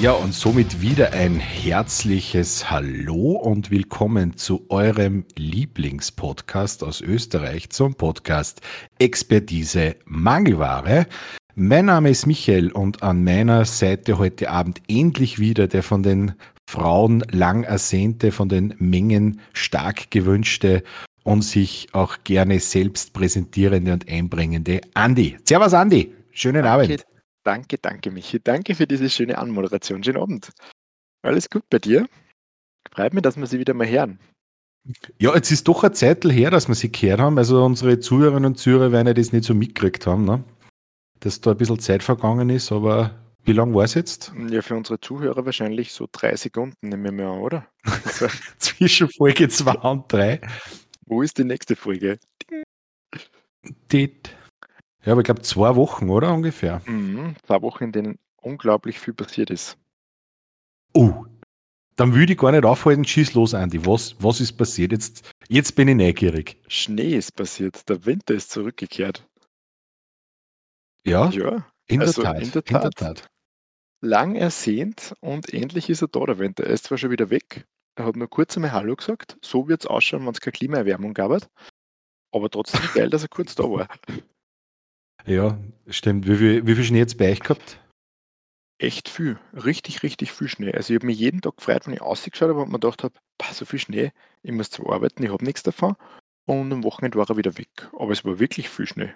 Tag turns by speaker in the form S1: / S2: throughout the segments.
S1: Ja, und somit wieder ein herzliches Hallo und willkommen zu eurem Lieblingspodcast aus Österreich zum Podcast Expertise Mangelware. Mein Name ist Michael und an meiner Seite heute Abend endlich wieder der von den Frauen lang ersehnte, von den Mengen stark gewünschte und sich auch gerne selbst präsentierende und einbringende Andi. Servus Andi, schönen
S2: Danke,
S1: Abend.
S2: Danke, danke, Michi. Danke für diese schöne Anmoderation. Schönen Abend. Alles gut bei dir? Freut mich, dass wir sie wieder mal hören.
S1: Ja, jetzt ist doch eine Zeit her, dass wir sie gehört haben. Also unsere Zuhörerinnen und Zuhörer werden ja das nicht so mitgekriegt haben, ne? dass da ein bisschen Zeit vergangen ist, aber wie lange war es jetzt?
S2: Ja, für unsere Zuhörer wahrscheinlich so drei Sekunden, nehmen wir mal an, oder? Also,
S1: Zwischen Folge 2 und 3.
S2: wo ist die nächste Folge?
S1: Ja, aber ich glaube zwei Wochen, oder ungefähr?
S2: Mhm, zwei Wochen, in denen unglaublich viel passiert ist.
S1: Oh, dann würde ich gar nicht aufhalten, schieß los, Andi. Was, was ist passiert? Jetzt, jetzt bin ich neugierig.
S2: Schnee ist passiert, der Winter ist zurückgekehrt.
S1: Ja,
S2: Ja,
S1: in,
S2: also
S1: der Tat,
S2: in der
S1: in der
S2: Tat.
S1: Tat.
S2: lang ersehnt und endlich ist er da, der Winter. Er ist zwar schon wieder weg, er hat nur kurz einmal Hallo gesagt, so wird es ausschauen, wenn es keine Klimaerwärmung gab, aber trotzdem geil, dass er kurz da war.
S1: Ja, stimmt. Wie viel, wie viel Schnee jetzt bei euch gehabt?
S2: Echt viel, richtig, richtig viel Schnee. Also ich habe mich jeden Tag gefreut, wenn ich ausgeschaut habe und mir gedacht habe, "Pah, so viel Schnee, ich muss zwar arbeiten, ich habe nichts davon. Und am Wochenende war er wieder weg. Aber es war wirklich viel Schnee.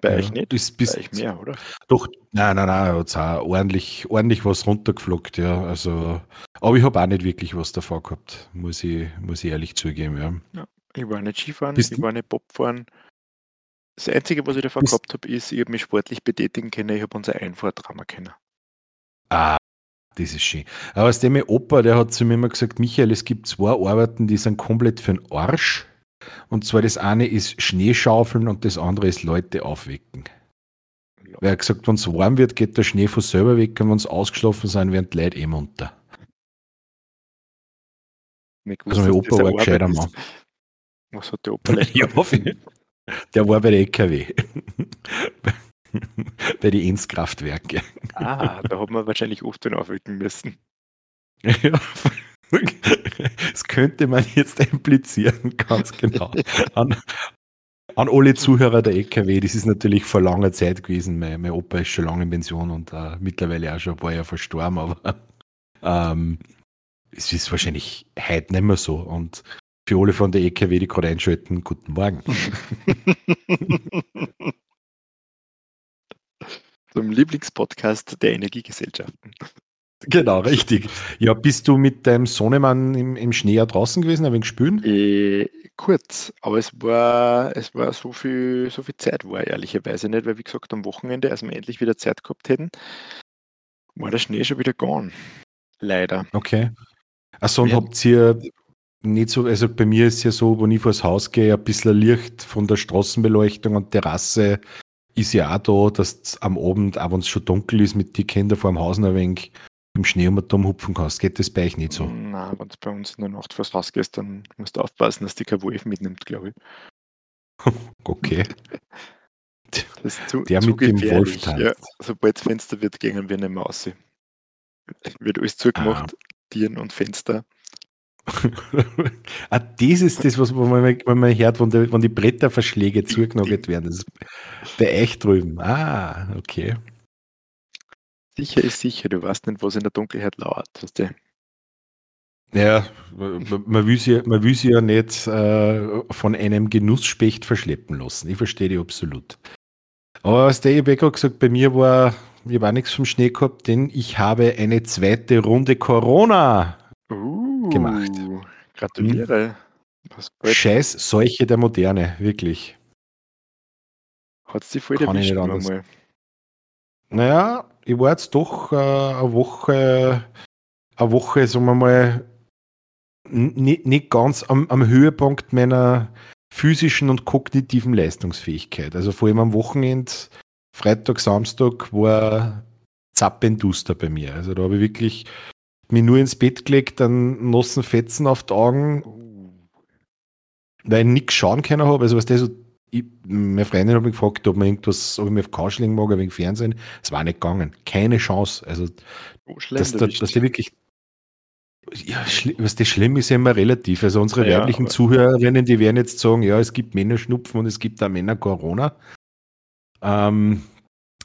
S2: Bei
S1: Ja,
S2: euch nicht? Bei
S1: bis,
S2: euch mehr, oder?
S1: Doch, nein, nein, nein, hat's auch ordentlich, ordentlich was runtergeflockt, ja. Also, aber ich habe auch nicht wirklich was davon gehabt, muss ich, muss ich ehrlich zugeben, ja.
S2: Ich war nicht Skifahren,
S1: Bist
S2: ich war nicht Bobfahren. Das Einzige, was ich davon gehabt habe, ist, ich habe mich sportlich betätigen können, ich habe unser Einfahrtrammer können.
S1: Ah, das ist schön. Aber aus dem Opa, der hat zu mir immer gesagt, Michael, es gibt zwei Arbeiten, die sind komplett für den Arsch. Und zwar das eine ist Schneeschaufeln und das andere ist Leute aufwecken. Weil er hat gesagt, wenn es warm wird, geht der Schnee von selber weg und wenn es ausgeschlafen sind, werden die Leute eh munter.
S2: Nicht
S1: Also mein Opa war ein gescheiter Mann.
S2: Was hat der Opa
S1: Ja? Der war bei der EKW. bei den Enzkraftwerke.
S2: Ah, da hat man wahrscheinlich oft den aufwecken müssen.
S1: Ja. Das könnte man jetzt implizieren, ganz genau. An, an alle Zuhörer der EKW, das ist natürlich vor langer Zeit gewesen. Mein, mein Opa ist schon lange in Pension und äh, mittlerweile auch schon ein paar Jahre verstorben, aber ähm, es ist wahrscheinlich heute nicht mehr so. Und für alle von der EKW, die gerade einschalten, guten Morgen.
S2: Zum Lieblingspodcast der Energiegesellschaften.
S1: Genau, richtig. Ja, bist du mit deinem Sohnemann im, im Schnee ja draußen gewesen, ein wenig spülen?
S2: Äh, kurz, aber es war, es war so viel, so viel Zeit war ehrlicherweise nicht, weil wie gesagt, am Wochenende, als wir endlich wieder Zeit gehabt hätten, war der Schnee schon wieder gone. Leider.
S1: Okay. Achso, und habt ihr nicht so, also bei mir ist ja so, wenn ich vors Haus gehe, ein bisschen Licht von der Straßenbeleuchtung und Terrasse ist ja auch da, dass am Abend, auch wenn es schon dunkel ist, mit den Kindern vor dem Haus ein wenig im Schnee um um hupfen kannst. Geht das bei euch nicht so?
S2: Na, wenn du bei uns in der Nacht vors Haus gehst, dann musst du aufpassen, dass dich kein Wolf mitnimmt, glaube ich.
S1: Okay.
S2: Das ist zu,
S1: Der
S2: zu
S1: mit dem. Wolf tanzt.
S2: Ja, sobald das Fenster wird, gehen wir nicht mehr raus. Wird alles zugemacht,
S1: Ah.
S2: Tieren und Fenster.
S1: ah, das ist das, was man, wenn man hört, wenn die, wenn die Bretterverschläge zugenagelt werden. Das ist bei euch drüben. Ah, okay.
S2: Sicher ist sicher, du weißt nicht, was in der Dunkelheit lauert. Weißt du?
S1: Ja, man man will sie, man will sie ja nicht äh, von einem Genussspecht verschleppen lassen. Ich verstehe die absolut. Aber was der gerade gesagt, bei mir war, ich habe auch nichts vom Schnee gehabt, denn ich habe eine zweite Runde Corona. Gemacht.
S2: Gratuliere. Was bald
S1: Scheiß Seuche der Moderne, wirklich.
S2: hat sie voll
S1: Kann
S2: erwischt.
S1: nicht
S2: nur
S1: anders.
S2: mal.
S1: Naja, ich war jetzt doch äh, eine Woche, eine Woche, sagen wir mal, nicht, nicht ganz am, am Höhepunkt meiner physischen und kognitiven Leistungsfähigkeit. Also vor allem am Wochenende, Freitag, Samstag, war zappenduster bei mir. Also da habe ich wirklich mich nur ins Bett gelegt, dann nassen Fetzen auf die Augen, weil ich nichts schauen können habe. Also was der so ich, meine Freundin hat mich gefragt, ob, man irgendwas, ob ich mich auf Couch legen mag, wegen Fernsehen. Es war nicht gegangen. Keine Chance. Also,
S2: Oh,
S1: dass, da, dass die wirklich. Ja, was das schlimm ist ja immer relativ. Also unsere
S2: Ja,
S1: weiblichen Zuhörerinnen, die werden jetzt sagen, ja, es gibt Männerschnupfen und es gibt auch Männer-Corona. Ähm,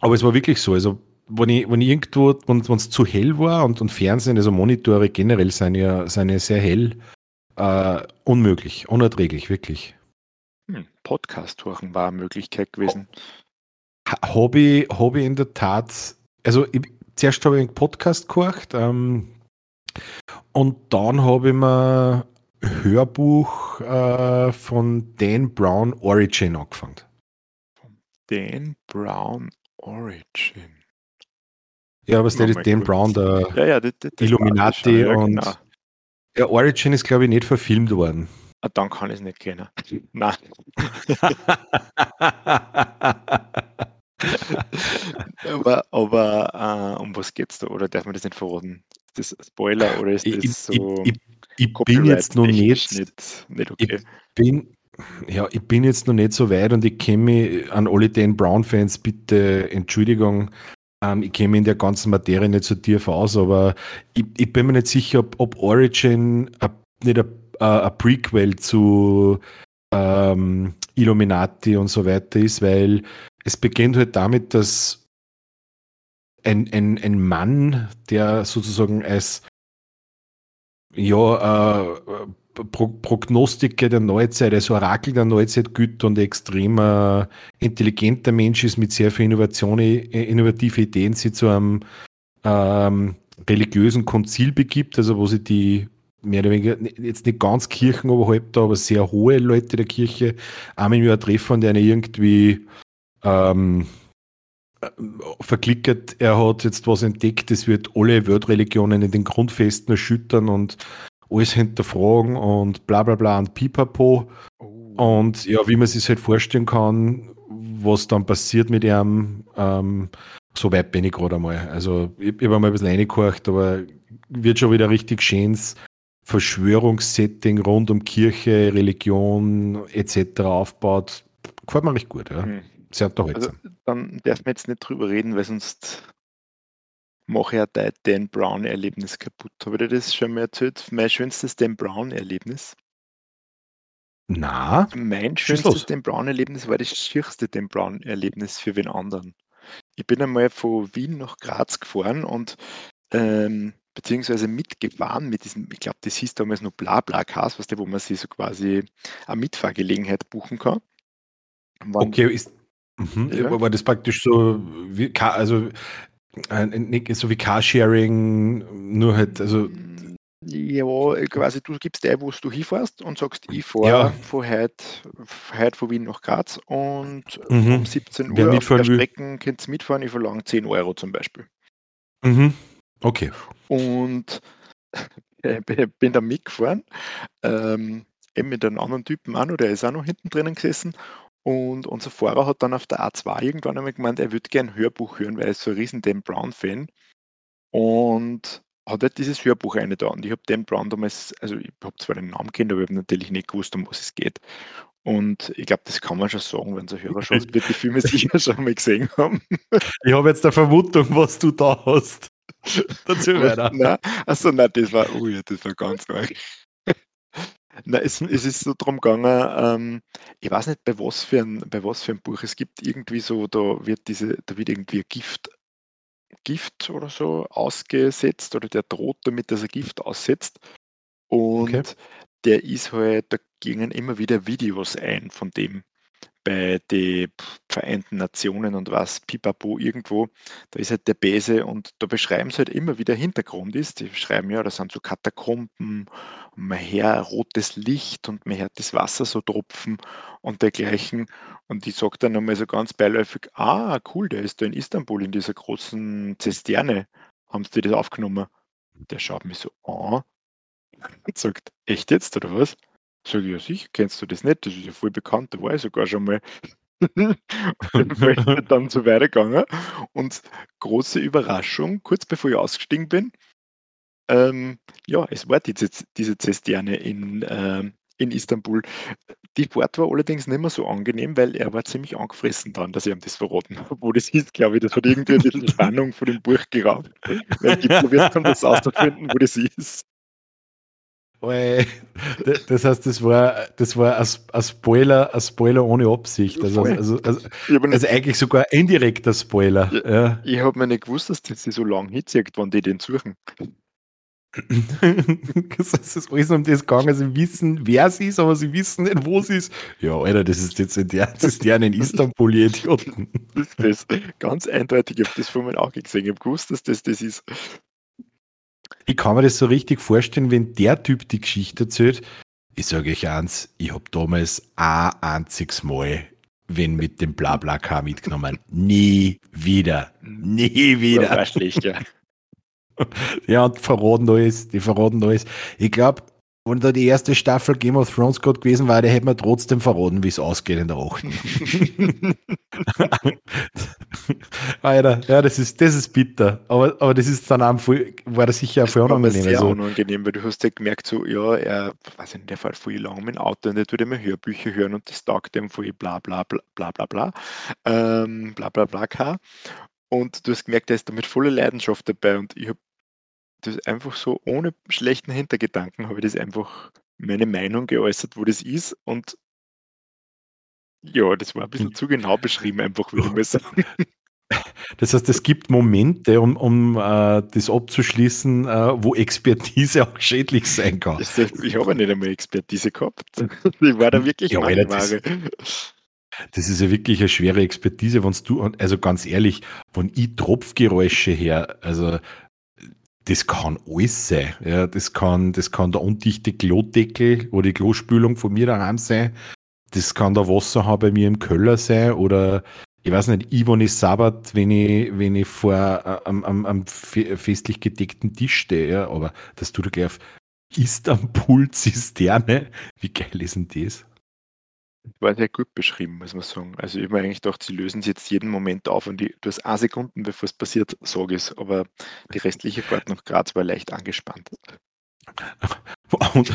S1: aber es war wirklich so. Also, wenn ich, wenn ich irgendwo, wenn es zu hell war und, und Fernsehen, also Monitore generell sind ja, sind ja sehr hell, äh, unmöglich, unerträglich, wirklich.
S2: Hm, Podcast hören war eine Möglichkeit gewesen.
S1: Ha- Habe ich, hab ich in der Tat, also ich, zuerst habe ich einen Podcast gehört ähm, und dann habe ich mir ein Hörbuch äh, von Dan Brown Origin angefangen.
S2: Dan Brown Origin.
S1: Ja, der
S2: Nochmal
S1: ist Dan
S2: kurz.
S1: Brown, der
S2: Ja, ja, das, das,
S1: Illuminati
S2: schon, ja,
S1: und-
S2: genau.
S1: ja, Origin ist, glaube ich, nicht verfilmt worden.
S2: Ah, dann kann ich es nicht kennen. Nein, aber, aber äh, um was geht's da? Oder darf man das nicht verraten? Ist das Spoiler oder ist
S1: ich,
S2: das
S1: ich,
S2: so
S1: ich, ich bin jetzt noch nicht,
S2: nicht, nicht okay?
S1: bin, ja, ich bin jetzt noch nicht so weit und ich kenne mich an alle Dan Brown-Fans, bitte Entschuldigung, ähm, ich mich in der ganzen Materie nicht so tief aus, aber ich, ich bin mir nicht sicher, ob, ob Origin a, nicht ein Prequel zu ähm, Illuminati und so weiter ist, weil es beginnt halt damit, dass ein, ein, ein Mann, der sozusagen als ja, äh, Pro Prognostiker der Neuzeit, also Orakel der Neuzeit gilt und extremer intelligenter Mensch ist mit sehr viel Innovation, äh, innovative Ideen, sich zu einem ähm, religiösen Konzil begibt, also wo sie die mehr oder weniger, jetzt nicht ganz Kirchen oberhalb da, aber sehr hohe Leute der Kirche einmal im Jahr treffen und eine irgendwie ähm, äh, verklickert, er hat jetzt was entdeckt, das wird alle Weltreligionen in den Grundfesten erschüttern und alles hinterfragen und bla bla bla und pipapo.
S2: Oh.
S1: Und ja, wie man sich halt vorstellen kann, was dann passiert mit ihm, ähm, so weit bin ich gerade einmal. Also ich, ich habe mal ein bisschen reingehorcht, aber wird schon wieder richtig schönes Verschwörungssetting rund um Kirche, Religion etc. aufbaut. Gefällt mir recht gut, ja.
S2: Hm.
S1: Sehr
S2: Also,
S1: unterhaltsam.
S2: dann darf man jetzt nicht drüber reden, weil sonst mache ich ja dein Dan Brown-Erlebnis kaputt. Habe ich dir das schon mal erzählt? Mein schönstes Dan Brown-Erlebnis.
S1: Na,
S2: Mein schönstes. Dan Brown-Erlebnis war das schierste Dan Brown-Erlebnis für wen anderen. Ich bin einmal von Wien nach Graz gefahren und ähm, beziehungsweise mitgefahren mit diesem, ich glaube, das hieß damals noch Blabla-Cast, weißt du, wo man sich so quasi eine Mitfahrgelegenheit buchen kann. Wann-
S1: okay, ist. Mhm,
S2: Ja.
S1: Aber das praktisch so wie also äh, so wie Carsharing, nur halt, also
S2: Ja, quasi du gibst ein, wo du hinfährst und sagst, ich fahre
S1: Ja.
S2: von heute, heute von Wien nach Graz und
S1: Mhm.
S2: um 17
S1: Wer
S2: Uhr auf der. Strecke könnt ihr mitfahren, ich verlange 10 Euro zum Beispiel.
S1: mhm, okay.
S2: Und äh, bin bin da mitgefahren, ähm, eben mit einem anderen Typen auch noch, der ist auch noch hinten drinnen gesessen. Und unser Fahrer hat dann auf der A2 irgendwann einmal gemeint, er würde gerne ein Hörbuch hören, weil er ist so ein riesen Dan Brown-Fan. Und hat halt dieses Hörbuch eine da. Und ich habe Dan Brown damals, also ich habe zwar den Namen kennt, aber ich habe natürlich nicht gewusst, um was es geht. Und ich glaube, das kann man schon sagen, wenn so Hörerschaft wird die Filme sicher schon mal gesehen haben.
S1: Ich habe jetzt eine Vermutung, was du da hast. Dazu weiter.
S2: Nein, achso, nein, das war, oh ja, das war ganz arg. Nein, es, es ist so drum gegangen, ähm, ich weiß nicht, bei was, für ein, bei was für ein Buch. Es gibt irgendwie so, da wird diese, da wird irgendwie ein Gift, Gift oder so ausgesetzt oder der droht damit, dass er Gift aussetzt. Und
S1: Okay.
S2: der ist halt, da gingen immer wieder Videos ein von dem bei den Vereinten Nationen und was, pipapo irgendwo, da ist halt der Bese und da beschreiben sie halt immer, wie der Hintergrund ist. Die schreiben ja, da sind so Katakomben, und man hört rotes Licht und man hört das Wasser so tropfen und dergleichen. Und die sagt dann nochmal so ganz beiläufig, ah, cool, der ist da in Istanbul in dieser großen Zisterne. Haben sie das aufgenommen? Der schaut mich so an und sagt, echt jetzt oder was? Sag ich, ja sicher, kennst du das nicht? Das ist ja voll bekannt, da war ich sogar schon mal. Und es dann so weitergegangen. Und große Überraschung, kurz bevor ich ausgestiegen bin, ähm, ja, es war diese, diese Zisterne in, ähm, in Istanbul. Die Fahrt war allerdings nicht mehr so angenehm, weil er war ziemlich angefressen dann, dass ich ihm das verraten habe. Wo das ist, glaube ich, das hat irgendwie ein bisschen Spannung von dem Buch geraubt. Weil ich probiert haben, das auszufinden, wo das ist.
S1: Das heißt, das war, das war ein, Spoiler, ein Spoiler ohne Absicht. Also, also, also, also eigentlich sogar ein indirekter Spoiler. Ja,
S2: ja. Ich habe mir nicht gewusst, dass das so lange hinzieht, wann die den suchen.
S1: das ist alles um das gegangen. Sie wissen, wer es ist, aber sie wissen nicht, wo es ist. Ja, Alter, das ist jetzt der Zisterne in Istanbul, ihr Idioten.
S2: Das ist das. Ganz eindeutig. Ich habe das von meinem Auge gesehen. Ich habe gewusst, dass das das ist.
S1: Ich kann mir das so richtig vorstellen, wenn der Typ die Geschichte erzählt. Ich sage euch eins, ich habe damals ein einziges Mal wenn mit dem Blabla-Car mitgenommen. Nie wieder. Nie wieder. Das war schlecht, ja. ja, und verraten alles, die verraten alles. Ich glaube, wenn da die erste Staffel Game of Thrones gerade gewesen war, der hätte man trotzdem verraten, wie es ausgeht in der achten. Alter, ja, das ist, das ist bitter. Aber, aber das ist dann auch voll, war das sicher auch voll
S2: unangenehm. Sehr also, unangenehm, weil du hast ja gemerkt, so, ja, er, weiß nicht, der fährt voll lang mit dem Auto und der tut immer Hörbücher hören und das taugt dem voll bla bla bla bla bla bla, ähm, bla bla bla, bla und du hast gemerkt, er ist da mit voller Leidenschaft dabei und ich habe das einfach so ohne schlechten Hintergedanken habe ich das einfach meine Meinung geäußert, wo das ist und ja, das war ein bisschen hm. zu genau beschrieben, einfach, würde ich mal sagen.
S1: Das heißt, es gibt Momente, um, um äh, das abzuschließen, äh, wo Expertise auch schädlich sein kann.
S2: Das, ich habe ja nicht einmal Expertise gehabt. Ich war da wirklich ja, Alter, das,
S1: das, ist ja wirklich eine schwere Expertise, wenn du, also ganz ehrlich, wenn ich Tropfgeräusche her, also das kann alles sein. Ja, das, kann, das kann der undichte Klodeckel oder die Klospülung von mir daheim sein. Das kann der Wasserhahn bei mir im Keller sein oder ich weiß nicht, Ivone Sabbat, wenn ich, wenn ich vor äh, am, am, am festlich gedeckten Tisch stehe, ja, aber das tut er gleich auf Istanbul-Zisterne. Wie geil ist denn das?
S2: war sehr gut beschrieben, muss man sagen. Also ich habe mir eigentlich gedacht, sie lösen es jetzt jeden Moment auf und die, du hast eine Sekunden, bevor es passiert, sage ich es. Aber die restliche Fahrt nach Graz war leicht angespannt.
S1: Und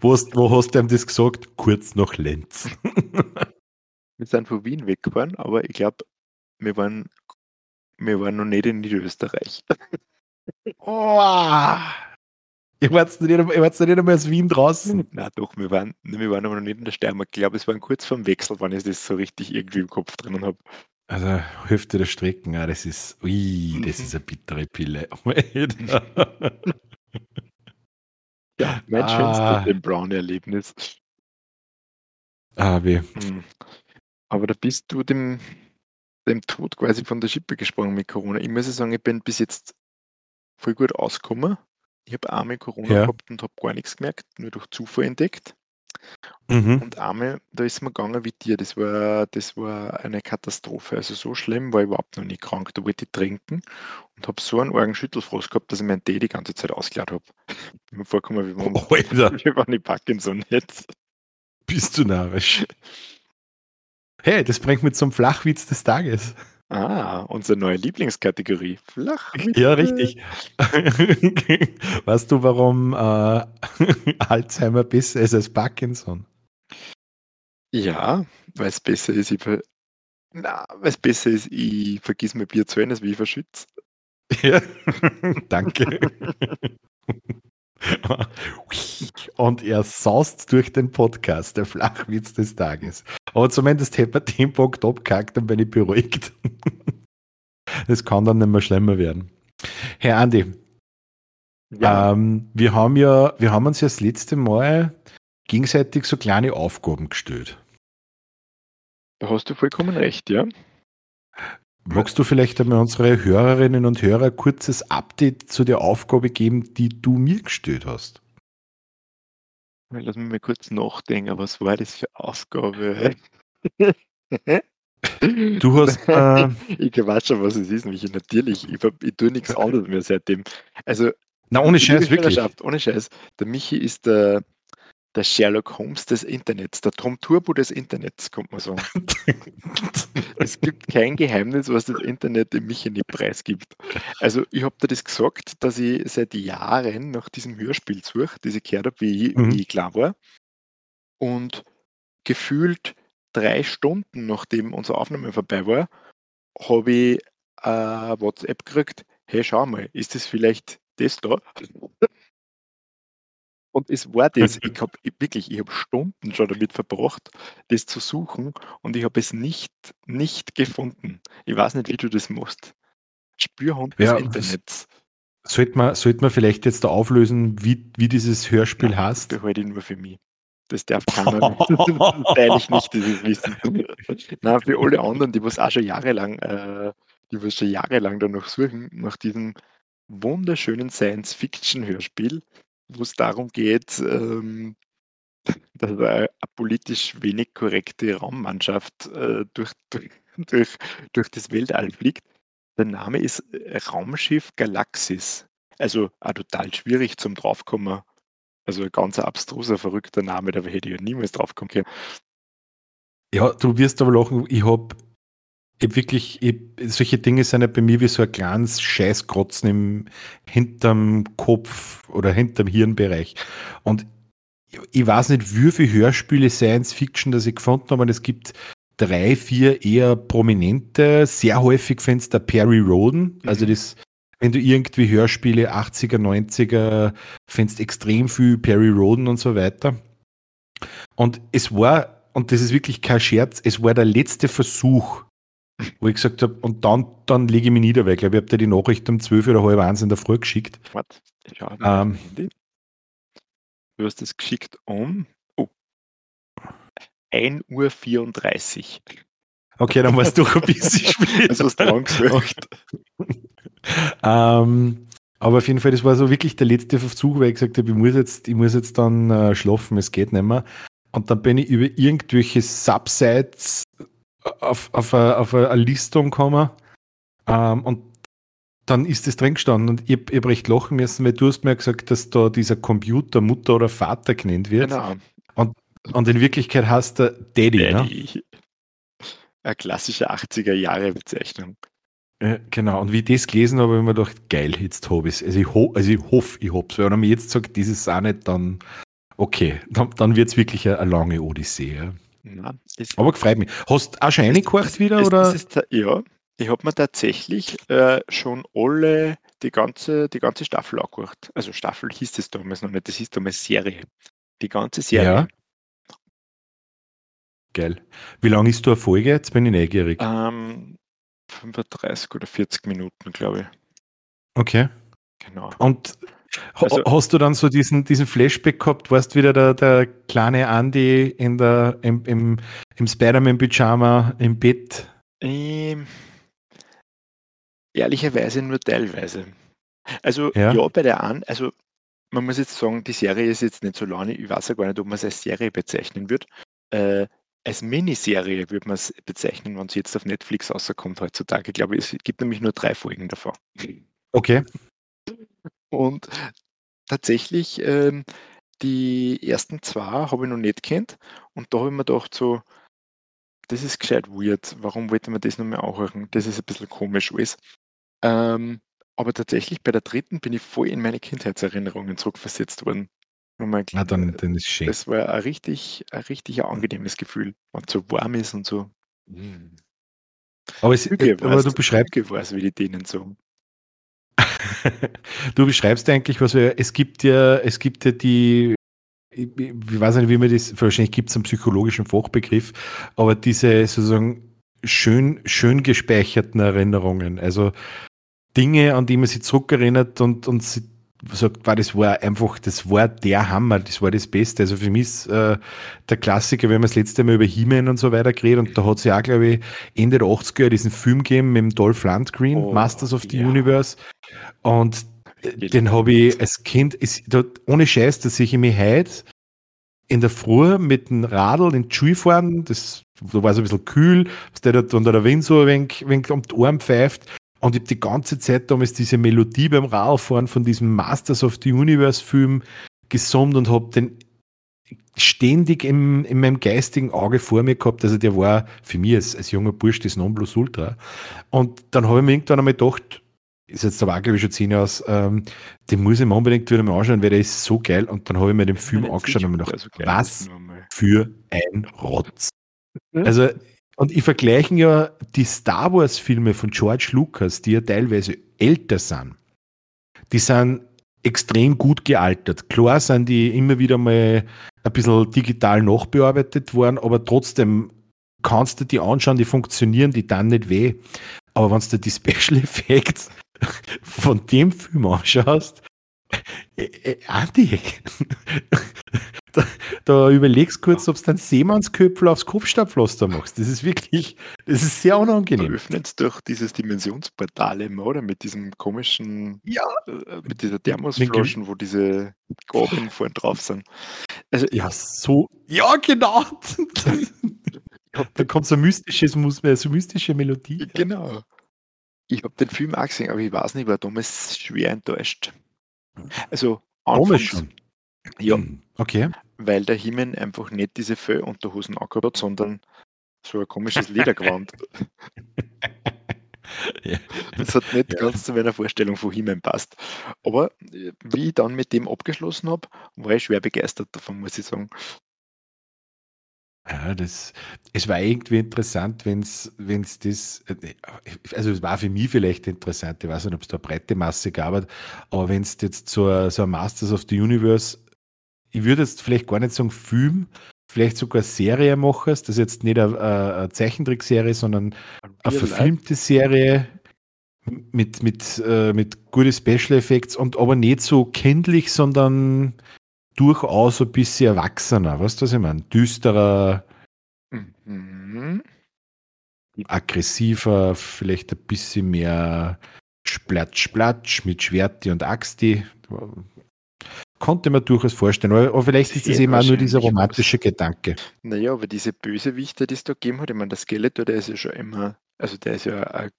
S1: wo, hast, wo hast du ihm das gesagt? Kurz nach Lenz.
S2: wir sind von Wien weggefahren, aber ich glaube, wir waren, wir waren noch nicht in Niederösterreich.
S1: Oh, Ihr wart nicht, ihr wart nicht einmal aus Wien draußen.
S2: Na doch, wir waren, wir waren aber noch nicht in der Steiermark. Ich glaube, es war kurz vorm Wechsel, wann ich das so richtig irgendwie im Kopf drinnen habe.
S1: Also Hälfte der Strecken, ah, das ist, ui, das ist eine bittere Pille.
S2: ja, mein ah. schönstes Brown-Erlebnis.
S1: Ah, wie. Hm.
S2: Aber da bist du dem, dem Tod quasi von der Schippe gesprungen mit Corona. Ich muss sagen, ich bin bis jetzt voll gut ausgekommen. Ich habe einmal Corona ja. gehabt und habe gar nichts gemerkt, nur durch Zufall entdeckt. Mhm. Und einmal, da ist mir gegangen wie dir, das war, das war eine Katastrophe. Also so schlimm war ich überhaupt noch nie krank. Da wollte ich trinken und habe so einen argen Schüttelfrost gehabt, dass ich meinen Tee die ganze Zeit ausgeleert habe. Ich mir vorgekommen, wie man, oh, wie man die Parkinson jetzt.
S1: Bist du narrisch. Hey, das bringt mich zum Flachwitz des Tages.
S2: Ah, unsere neue Lieblingskategorie.
S1: Flachwitze. Ja, richtig. weißt du, warum äh, Alzheimer besser ist als Parkinson?
S2: Ja, weil es besser ist, ich ver na, weil es besser ist, ich vergiss mein Bier zu Ende, als wie ich verschütze.
S1: Ja, danke. Und er saust durch den Podcast, der Flachwitz des Tages. Aber zumindest hätte man den Bock abgehackt und bin ich beruhigt. Das kann dann nicht mehr schlimmer werden. Herr Andi, ja. ähm, wir haben ja, wir haben uns ja das letzte Mal gegenseitig so kleine Aufgaben gestellt.
S2: Da hast du vollkommen recht, ja.
S1: Magst du vielleicht einmal unsere Hörerinnen und Hörer ein kurzes Update zu der Aufgabe geben, die du mir gestellt hast?
S2: Lass mich mal kurz nachdenken, was war das für Aufgabe?
S1: Du hast. Äh,
S2: ich weiß schon, was es ist, nämlich natürlich. Ich, ich tue nichts anderes mehr seitdem. Also,
S1: na, ohne Scheiß, wirklich.
S2: Ohne Scheiß. Der Michi ist der, der Sherlock Holmes des Internets, der Tom Turbo des Internets, kommt man sagen. es gibt kein Geheimnis, was das Internet dem Michi nicht preisgibt. Also ich habe dir das gesagt, dass ich seit Jahren nach diesem Hörspiel suche, das ich gehört habe, wie, mhm. wie ich klar war. Und gefühlt drei Stunden, nachdem unsere Aufnahme vorbei war, habe ich äh, WhatsApp gekriegt, hey, schau mal, ist das vielleicht das da? Und es war das, ich habe wirklich, ich habe Stunden schon damit verbracht, das zu suchen und ich habe es nicht, nicht gefunden. Ich weiß nicht, wie du das machst. Spürhund
S1: Ja,
S2: des Internets.
S1: Sollte man, sollte man vielleicht jetzt da auflösen, wie, wie dieses Hörspiel
S2: Nein, das
S1: heißt?
S2: behalte ich nur für mich. Das darf keiner, das teile ich nicht, dieses Wissen. Nein, für alle anderen, die was auch schon jahrelang, äh, die was schon jahrelang danach suchen, nach diesem wunderschönen Science-Fiction-Hörspiel, wo es darum geht, ähm, dass eine, politisch wenig korrekte Raummannschaft äh, durch, durch, durch, durch das Weltall fliegt. Der Name ist äh, Raumschiff Galaxis. Also auch total schwierig zum draufkommen. Also ein ganz abstruser, verrückter Name, da hätte ich ja niemals draufkommen können.
S1: Ja, du wirst aber lachen, ich habe ich wirklich, ich, solche Dinge sind ja bei mir wie so ein kleines Scheißkrotzen im, hinterm Kopf oder hinterm Hirnbereich. Und ich, ich weiß nicht, wie viele Hörspiele Science Fiction, das ich gefunden habe, und es gibt drei, vier eher prominente. Sehr häufig findest du Perry Roden, also
S2: Mhm.
S1: das, wenn du irgendwie Hörspiele 80er, 90er findest extrem viel Perry Roden und so weiter. Und es war, und das ist wirklich kein Scherz, es war der letzte Versuch, wo ich gesagt habe, und dann, dann lege ich mich nieder, weil ich glaube, ich habe dir die Nachricht um 12 oder halb eins in der Früh geschickt.
S2: Warte, ich schaue
S1: Ähm.
S2: Du hast es geschickt um oh, 1.34 Uhr.
S1: Okay, dann war es doch ein bisschen spät.
S2: Also hast du lang
S1: ähm, aber auf jeden Fall, das war so wirklich der letzte Versuch, weil ich gesagt habe, ich muss jetzt, ich muss jetzt dann äh, schlafen, es geht nicht mehr. Und dann bin ich über irgendwelche Subsites auf, auf, eine, auf eine Listung gekommen. Ähm, und dann ist das drin gestanden und ich, ich habe recht lachen müssen, weil du hast mir gesagt, dass da dieser Computer Mutter oder Vater genannt wird.
S2: Genau.
S1: Und in Wirklichkeit heißt der Daddy, ne?
S2: Daddy. Eine klassische 80er-Jahre-Bezeichnung.
S1: Ja, genau, und wie ich das gelesen habe, habe ich mir gedacht, geil, jetzt habe ich es. Also ich, ho also ich hoffe, ich habe es. Weil wenn er mir jetzt sagt, ist auch nicht, dann okay, dann, dann wird es wirklich eine, eine lange Odyssee. Ja.
S2: Nein,
S1: Aber gefreut mich. Hast du auch schon reingekocht wieder?
S2: es,
S1: oder?
S2: ist, ja, ich habe mir tatsächlich äh, schon alle, die ganze, die ganze Staffel angeguckt. Also Staffel hieß es damals noch nicht, das hieß damals Serie. Die ganze Serie.
S1: Ja. Geil. Wie lange ist du eine Folge? Jetzt bin ich neugierig.
S2: Ähm, 35 oder 40 Minuten, glaube ich.
S1: Okay.
S2: Genau.
S1: Und
S2: Also-
S1: hast du dann so diesen, diesen Flashback gehabt, warst wieder der, der kleine Andy in der, im, im, im Spider-Man-Pyjama im Bett?
S2: Ähm, ehrlicherweise nur teilweise. Also
S1: Ja.
S2: ja, bei der an, also man muss jetzt sagen, die Serie ist jetzt nicht so lange, ich weiß ja gar nicht, ob man es als Serie bezeichnen wird. Äh, als Miniserie würde man es bezeichnen, wenn es jetzt auf Netflix rauskommt heutzutage. Ich glaube, es gibt nämlich nur drei Folgen davon.
S1: Okay.
S2: Und tatsächlich, ähm, die ersten zwei habe ich noch nicht kennt. Und da habe ich mir gedacht, so, das ist gescheit weird. Warum wollte man das noch mehr anhören? Das ist ein bisschen komisch alles. Ähm, aber tatsächlich bei der dritten bin ich voll in meine Kindheitserinnerungen zurückversetzt worden. Mein,
S1: Na, dann, dann ist schön.
S2: das war ein richtig, ein richtig angenehmes Gefühl, wenn es so warm ist und so.
S1: Aber, es,
S2: Hüge
S1: aber du beschreibst,
S2: Hüge wie die denen sagen.
S1: du beschreibst eigentlich, was wir, es gibt ja, es gibt ja die, ich, ich weiß nicht, wie man das, wahrscheinlich gibt es einen psychologischen Fachbegriff, aber diese sozusagen schön, schön gespeicherten Erinnerungen, also Dinge, an die man sich zurückerinnert und, und sie sagt, war, das war einfach, das war der Hammer, das war das Beste. Also für mich ist äh, der Klassiker, wenn wir das letzte Mal über He-Man und so weiter geredet und da hat es ja auch, glaube ich, Ende der 80er diesen Film gegeben mit dem Dolph Lundgren,
S2: Oh,
S1: Masters of the
S2: ja.
S1: Universe. Und
S2: Die-
S1: den habe ich als Kind, ist, da, ohne Scheiß, dass ich mich heute in der Früh mit dem Radl in die Schule fahren, das da war so ein bisschen kühl, was der da unter der Wind so ein wenig, wenig um die Ohren pfeift. Und ich habe die ganze Zeit damals diese Melodie beim Radfahren von diesem Masters of the Universe Film gesummt und habe den ständig im, in meinem geistigen Auge vor mir gehabt. Also der war für mich als, als junger Bursch das Nonplusultra. Und dann habe ich mir irgendwann einmal gedacht, ist jetzt aber auch, glaube ich, schon zehn Jahre aus, ähm, den muss ich mir unbedingt wieder mal anschauen, weil der ist so geil. Und dann habe ich mir den Film angeschaut und mir gedacht,
S2: also
S1: was? für ein Rotz. Also, und ich vergleiche ja die Star Wars-Filme von George Lucas, die ja teilweise älter sind. Die sind extrem gut gealtert. Klar sind die immer wieder mal ein bisschen digital nachbearbeitet worden, aber trotzdem kannst du die anschauen, die funktionieren, die dann nicht weh. Aber wenn du die Special Effects von dem Film anschaust, äh, äh, Andi, da, da überlegst kurz, ob du dann Seemannsköpfel aufs Kopfstabpflaster machst. Das ist wirklich, das ist sehr unangenehm.
S2: Öffnet durch dieses Dimensionsportal immer, oder? Mit diesem komischen,
S1: ja,
S2: äh, mit dieser Thermosflaschen, wo diese Gabeln vorne drauf sind.
S1: Also, ja, so, ja, genau. da kommt so, ein mystisches, so eine mystische Melodie.
S2: Genau. Ich habe den Film auch gesehen, aber ich weiß nicht, ich war damals schwer enttäuscht. Also,
S1: anfangs, schon.
S2: Ja. Hm, okay. Weil der Himen einfach nicht diese Fellunterhosen angehabt hat, sondern so ein komisches Ledergewand. ja. Das hat nicht ja. ganz zu meiner Vorstellung von Himen passt. Aber äh, wie ich dann mit dem abgeschlossen habe, war ich schwer begeistert davon, muss ich sagen.
S1: Ja, das, es war irgendwie interessant, wenn es das, äh, also es war für mich vielleicht interessant, ich weiß nicht, ob es da eine breite Masse gab, aber wenn es jetzt so ein Masters of the Universe ich würde jetzt vielleicht gar nicht sagen Film, vielleicht sogar Serie machst, das ist jetzt nicht eine, eine Zeichentrickserie, sondern eine verfilmte Serie mit, mit, äh, mit guten Special Effects und aber nicht so kindlich, sondern durchaus ein bisschen erwachsener. Weißt du, was ich meine? Düsterer, mhm. aggressiver, vielleicht ein bisschen mehr Splatsch, Splatsch mit Schwerti und Axti konnte man durchaus vorstellen. Aber, aber vielleicht ist das eben auch nur dieser romantische Gedanke.
S2: Naja, aber diese Bösewichte, die es da gegeben hat, ich meine, der Skeletor, der ist ja schon immer, also der ist ja ein,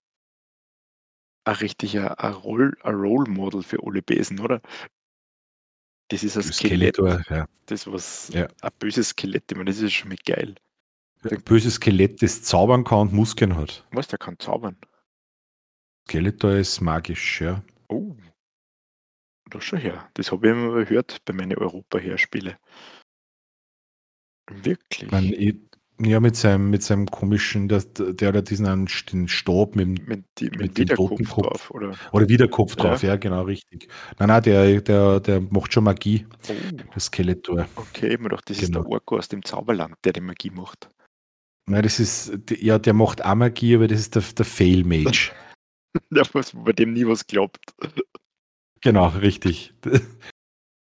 S2: ein richtiger ein Role, ein Role Model für alle Besen, oder? Das ist ein Skelett. Skeletor, ja. Das was ja. ein böses Skelett, ich meine, das ist schon mit geil.
S1: Ein böses Skelett, das zaubern kann und Muskeln hat.
S2: Was, der kann zaubern?
S1: Skeletor ist magisch, ja.
S2: Oh, das schon her. Das habe ich immer gehört bei meinen Europa-Hörspiele. Wirklich.
S1: Man, ich, ja, mit seinem, mit seinem komischen, der, der hat diesen den Stab mit,
S2: mit, die, mit, mit dem Totenkopf drauf. Oder,
S1: oder Wiederkopf ja. drauf, ja, genau, richtig. Nein, nein, der, der, der macht schon Magie, oh. das Skeletor.
S2: Okay, ich mir gedacht, das genau. ist der Orko aus dem Zauberland, der die Magie macht.
S1: Nein, das ist, ja, der macht auch Magie, aber das ist der, der Fail-Mage.
S2: der, bei dem nie was glaubt.
S1: Genau, richtig.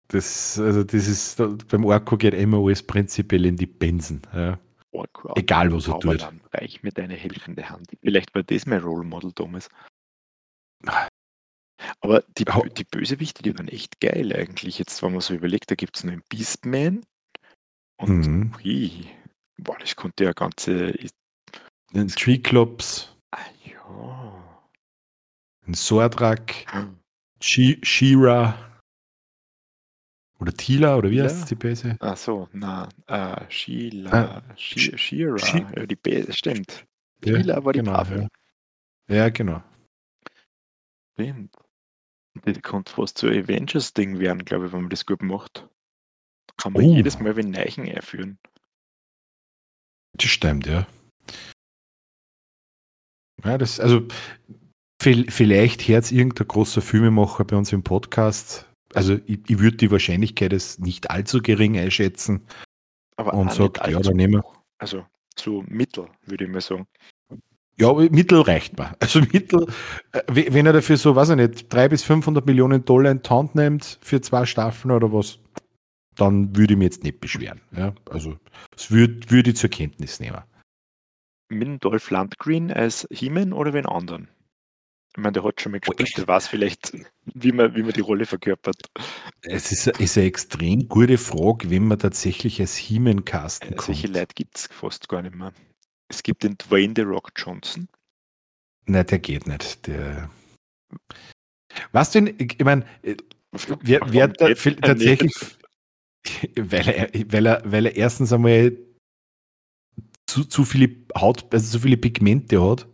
S1: Das, also das ist, beim Orko geht immer alles prinzipiell in die Bensen. Ja. Orko, Egal, was er tut.
S2: Reich mir deine helfende Hand. Vielleicht war das mein Role Model, Thomas. Aber die, die Bösewichte, die waren echt geil eigentlich. Jetzt, wenn man so überlegt, da gibt es einen Beastman. Und mhm. ui, boah, das konnte ja ganze.
S1: Ein Tree-Klops.
S2: Ah, ja.
S1: Ein Sordrak. Hm. Shira oder Tila oder wie ja. heißt die Base?
S2: Ach so, na, äh, Sheila, ah, Sh Shira, Sh ja, die Base, stimmt.
S1: Tila ja, war die genau, Tafel. Ja. ja. genau.
S2: Stimmt. Die konnte fast zu Avengers-Ding werden, glaube ich, wenn man das gut macht. Kann man oh. jedes Mal wie Neichen einführen.
S1: Das stimmt, ja. Ja, das, also Vielleicht hört irgendein großer Filmemacher bei uns im Podcast. Also ich, ich würde die Wahrscheinlichkeit als nicht allzu gering einschätzen.
S2: Aber und sagt, ja, dann nehmen wir. Also so mittel, würde ich mal sagen.
S1: Ja, Mittel reicht mir. Also Mittel, äh, wenn er dafür so, weiß ich nicht, 300 bis 500 Millionen Dollar in Hand nimmt für zwei Staffeln oder was, dann würde ich mich jetzt nicht beschweren. Ja, also das würde würd ich zur Kenntnis nehmen.
S2: Mit Dolph Landgreen als He-Man oder wen anderen? Ich meine, der hat schon mal oh, gespielt, der weiß vielleicht, wie man, wie man die Rolle verkörpert.
S1: Es ist, ist eine extrem gute Frage, wenn man tatsächlich als He-Man casten
S2: kann. Solche Leute gibt es fast gar nicht mehr. Es gibt den Dwayne The Rock Johnson.
S1: Nein, der geht nicht. Der. Was denn? Ich meine, wer, wer da, tatsächlich, weil er, weil, er, weil er erstens einmal zu, zu viele Haut, also zu viele Pigmente hat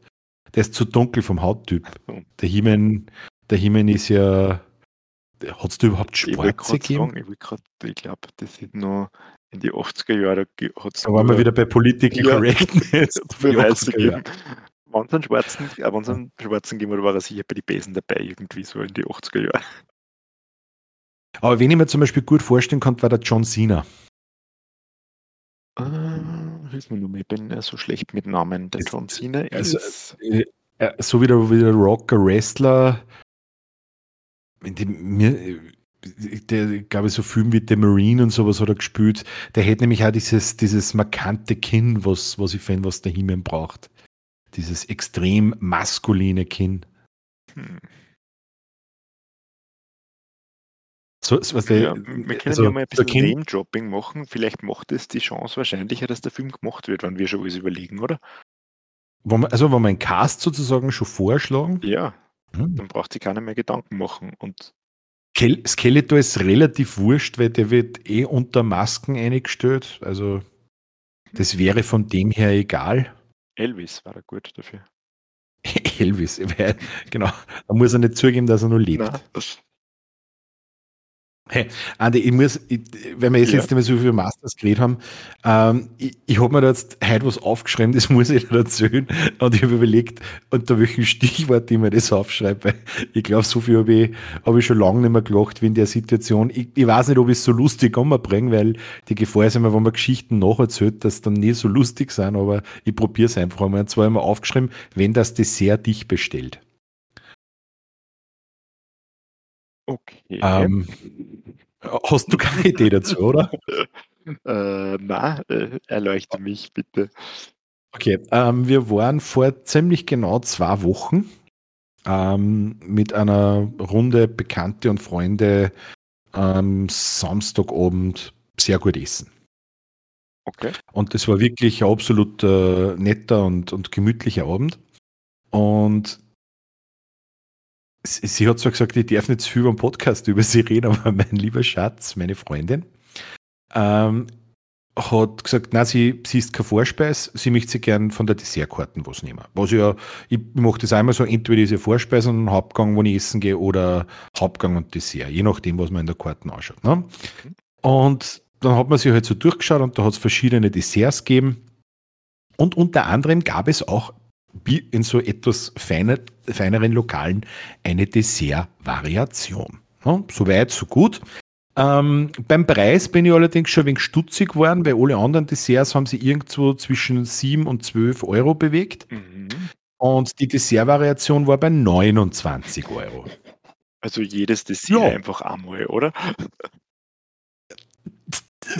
S1: der ist zu dunkel vom Hauttyp. Der Himen, der Himen ist ja. Hast du überhaupt Schwarze
S2: gegeben? Sagen, ich, ich glaube, das ist nur in die 80er Jahre
S1: hat es. Da waren wir wieder bei Political ja, Correctness.
S2: Wenn es einen Schwarzen, äh, es einen Schwarzen gegeben war er sicher bei den Besen dabei, irgendwie so in die 80er Jahre.
S1: Aber wen ich mir zum Beispiel gut vorstellen konnte, war der John Cena.
S2: Hilf mir nur, ich bin ja so schlecht mit Namen. Der John Cena
S1: also, ist. Also, äh, so wie der, wie der Rocker Wrestler, dem, mir, der, glaube ich, so Film wie The Marine und sowas hat er gespielt. Der hätte nämlich auch dieses, dieses markante Kinn, was, was ich finde, was der Himmel braucht. Dieses extrem maskuline Kinn. Hm.
S2: So, so, der, ja, wir können also, ja mal ein bisschen Name-Dropping machen. Vielleicht macht es die Chance wahrscheinlicher, dass der Film gemacht wird, wenn wir schon alles überlegen, oder?
S1: Man, also, wenn wir einen Cast sozusagen schon vorschlagen?
S2: Ja, hm. dann braucht sich keiner mehr Gedanken machen. Und
S1: Skeletor ist relativ wurscht, weil der wird eh unter Masken eingestellt. Also, das wäre von dem her egal.
S2: Elvis war er gut dafür.
S1: Elvis, genau. Da muss er nicht zugeben, dass er noch lebt. Nein, Hey, Andi, ich muss, ich, wenn wir jetzt, ja. mehr so viel Masters geredet haben, ähm, ich, ich habe mir da jetzt heute was aufgeschrieben, das muss ich dir erzählen. Und ich habe überlegt, unter welchem Stichwort ich mir das aufschreibe, weil ich glaube, so viel habe ich, hab ich schon lange nicht mehr gelacht wie in der Situation. Ich, ich weiß nicht, ob ich es so lustig anbringe, weil die Gefahr ist immer, wenn man Geschichten nacherzählt, dass dann nicht so lustig sind, aber ich probiere es einfach einmal. Und zwar einmal aufgeschrieben, wenn das Dessert dich bestellt.
S2: Okay.
S1: Ähm, hast du keine Idee dazu, oder?
S2: äh, na, äh, erleuchte mich bitte.
S1: Okay, ähm, wir waren vor ziemlich genau zwei Wochen ähm, mit einer Runde Bekannte und Freunde am Samstagabend sehr gut essen.
S2: Okay.
S1: Und das war wirklich ein absolut äh, netter und, und gemütlicher Abend. Und sie hat zwar gesagt, ich darf nicht zu viel beim Podcast über sie reden, aber mein lieber Schatz, meine Freundin, ähm, hat gesagt, na, sie, sie ist kein Vorspeis, sie möchte sich gern von der Dessertkarten was nehmen. Was ja, ich mache das einmal so, entweder diese Vorspeise und Hauptgang, wo ich essen gehe, oder Hauptgang und Dessert, je nachdem, was man in der Karten anschaut. Ne? Okay. Und dann hat man sich halt so durchgeschaut und da hat es verschiedene Desserts gegeben. Und unter anderem gab es auch in so etwas feiner, feineren Lokalen eine Dessert-Variation. Ja, so weit, so gut. Ähm, beim Preis bin ich allerdings schon ein wenig stutzig geworden, weil alle anderen Desserts haben sich irgendwo zwischen 7 und 12 Euro bewegt. Mhm. Und die Dessert-Variation war bei 29 Euro.
S2: Also jedes Dessert ja. einfach einmal, oder?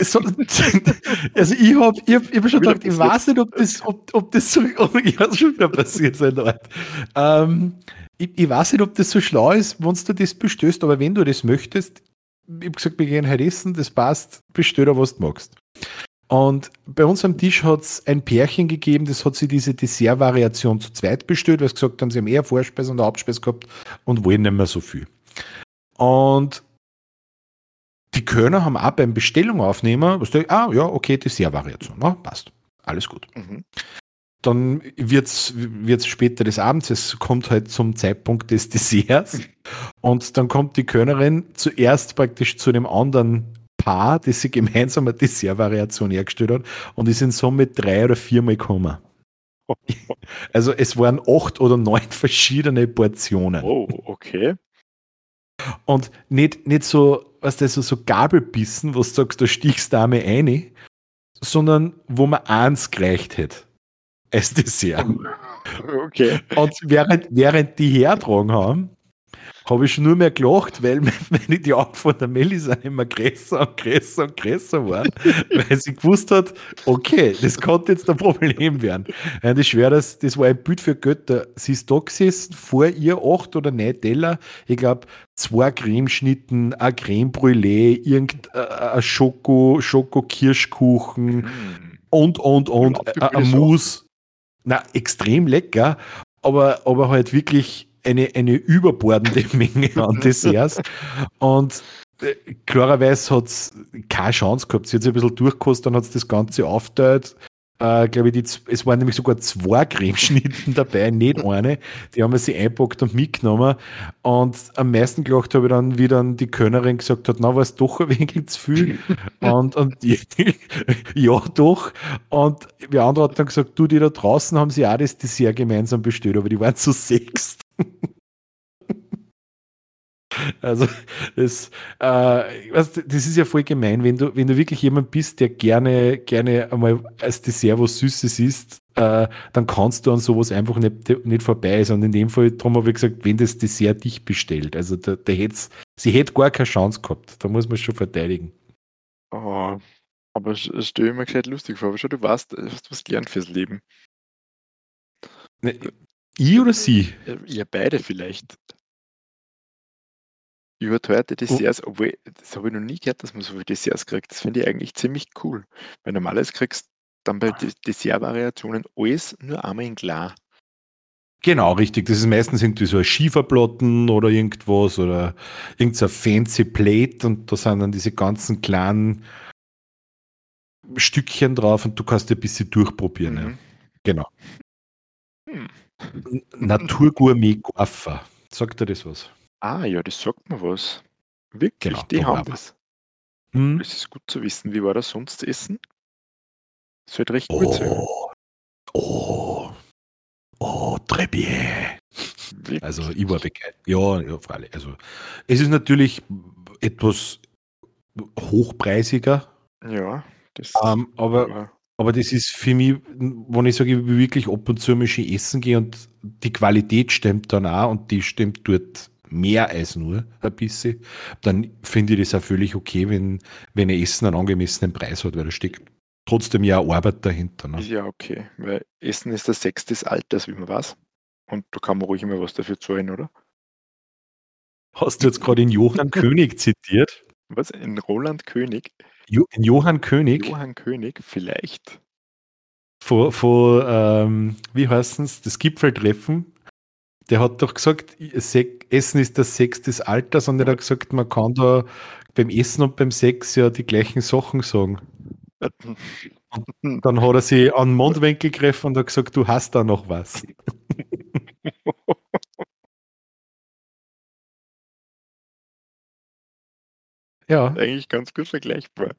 S1: So, also ich habe ich hab, ich hab schon gedacht, ich weiß nicht, ob das, ob, ob das so, oh, ja, schon wieder passiert sein Leute. Ähm, ich, ich, weiß nicht, ob das so schlau ist, wenn du das bestößt, aber wenn du das möchtest, ich habe gesagt, wir gehen heute essen, das passt, bestell da, was du magst. Und bei uns am Tisch hat es ein Pärchen gegeben, das hat sie diese Dessert-Variation zu zweit bestellt, weil sie gesagt haben, sie haben eher Vorspeise und Hauptspeise gehabt und wollen nicht mehr so viel. Und die Kölner haben auch beim Bestellung aufnehmen, was der, ah ja, okay, Dessert-Variation, ja, passt. Alles gut. Mhm. Dann wird es später des Abends, es kommt halt zum Zeitpunkt des Desserts und dann kommt die Kölnerin zuerst praktisch zu dem anderen Paar, das sie gemeinsam eine Dessert-Variation hergestellt hat und die sind somit drei oder viermal gekommen. Also es waren acht oder neun verschiedene Portionen.
S2: Oh, okay.
S1: Und nicht, nicht so, was das so, so Gabelbissen, wo du sagst, da stichst du einmal ein, sondern wo man eins gereicht hätte. Als Dessert.
S2: Okay.
S1: Und während, während die hertragen haben, habe ich nur mehr gelacht, weil meine die Augen von der Melissa immer größer und größer und größer waren, weil sie gewusst hat, okay, das konnte jetzt ein Problem werden. Und ich schwöre, das, das war ein Bild für Götter. Sie ist da gesessen, vor ihr acht oder neun Teller, ich glaube, zwei Cremeschnitten, ein Creme Brûlée, irgendein Schoko, Schoko-Kirschkuchen mm. und, und, und, ein Mousse. Na, extrem lecker, aber, aber halt wirklich eine, eine überbordende Menge an Desserts. Und äh, klarerweise hat es keine Chance gehabt. Sie hat sich ein bisschen durchgekostet, dann hat es das Ganze aufgeteilt. äh, glaube ich, die, es waren nämlich sogar zwei Cremeschnitten dabei, nicht eine. Die haben wir sie einpackt und mitgenommen. Und am meisten gelacht habe ich dann, wie dann die Könnerin gesagt hat, na, war es doch ein wenig zu viel. und, und ja, doch. Und die andere hat dann gesagt, du, die da draußen haben sie auch das Dessert gemeinsam bestellt, aber die waren zu sechst. Also das, äh, das ist ja voll gemein, wenn du, wenn du wirklich jemand bist, der gerne, gerne einmal als Dessert was Süßes isst, äh, dann kannst du an sowas einfach nicht, nicht vorbei. Sondern in dem Fall, darum habe ich gesagt, wenn das Dessert dich bestellt, also der, der hätt's, sie hätte gar keine Chance gehabt. Da muss man schon verteidigen.
S2: Oh, aber es stelle mir gescheit lustig vor. Aber schon, du weißt, du hast was gelernt fürs Leben.
S1: Ne, ich oder sie?
S2: Ja, beide vielleicht. Überteuerte oh. Desserts, obwohl, das habe ich noch nie gehört, dass man so viele Desserts kriegt. Das finde ich eigentlich ziemlich cool. Weil normales kriegst dann bei Dessertvariationen alles nur einmal in klar.
S1: Genau, richtig. Das ist meistens irgendwie so ein Schieferplatten oder irgendwas oder irgendein fancy Plate und da sind dann diese ganzen kleinen Stückchen drauf und du kannst dir ein bisschen durchprobieren. Mhm. Ja. Genau. Hm. Naturgourmet Guaffa. Sagt dir das was?
S2: Ah ja, das sagt mir was. Wirklich, Genau, die haben das. Mhm. Das ist gut zu wissen. Wie war das sonst Essen? Das wird recht gut sein.
S1: Oh, oh, oh, très bien. Also ich war begeistert. Ja, ja, freilich. Also es ist natürlich etwas hochpreisiger,
S2: Ja, das
S1: ähm, aber, ja. Aber das ist für mich, wenn ich sage, ich will wirklich ab und zu mal schön essen gehen und die Qualität stimmt dann auch und die stimmt dort mehr als nur ein bisschen, dann finde ich das auch völlig okay, wenn, wenn ein Essen einen angemessenen Preis hat, weil da steckt trotzdem ja Arbeit dahinter. Ne?
S2: Ist ja okay, weil Essen ist der Sex des Alters, wie man weiß. Und da kann man ruhig immer was dafür zahlen, oder?
S1: Hast du jetzt gerade in Johann König zitiert?
S2: Was? In Roland König?
S1: Jo Johann König?
S2: Johann König, vielleicht.
S1: Vor, vor ähm, wie heißt es, das Gipfeltreffen der hat doch gesagt, Essen ist das Sex des Alters und er hat gesagt, man kann da beim Essen und beim Sex ja die gleichen Sachen sagen. Und dann hat er sich an den Mundwinkel gegriffen und hat gesagt, du hast da noch was.
S2: ja. Eigentlich ganz gut vergleichbar.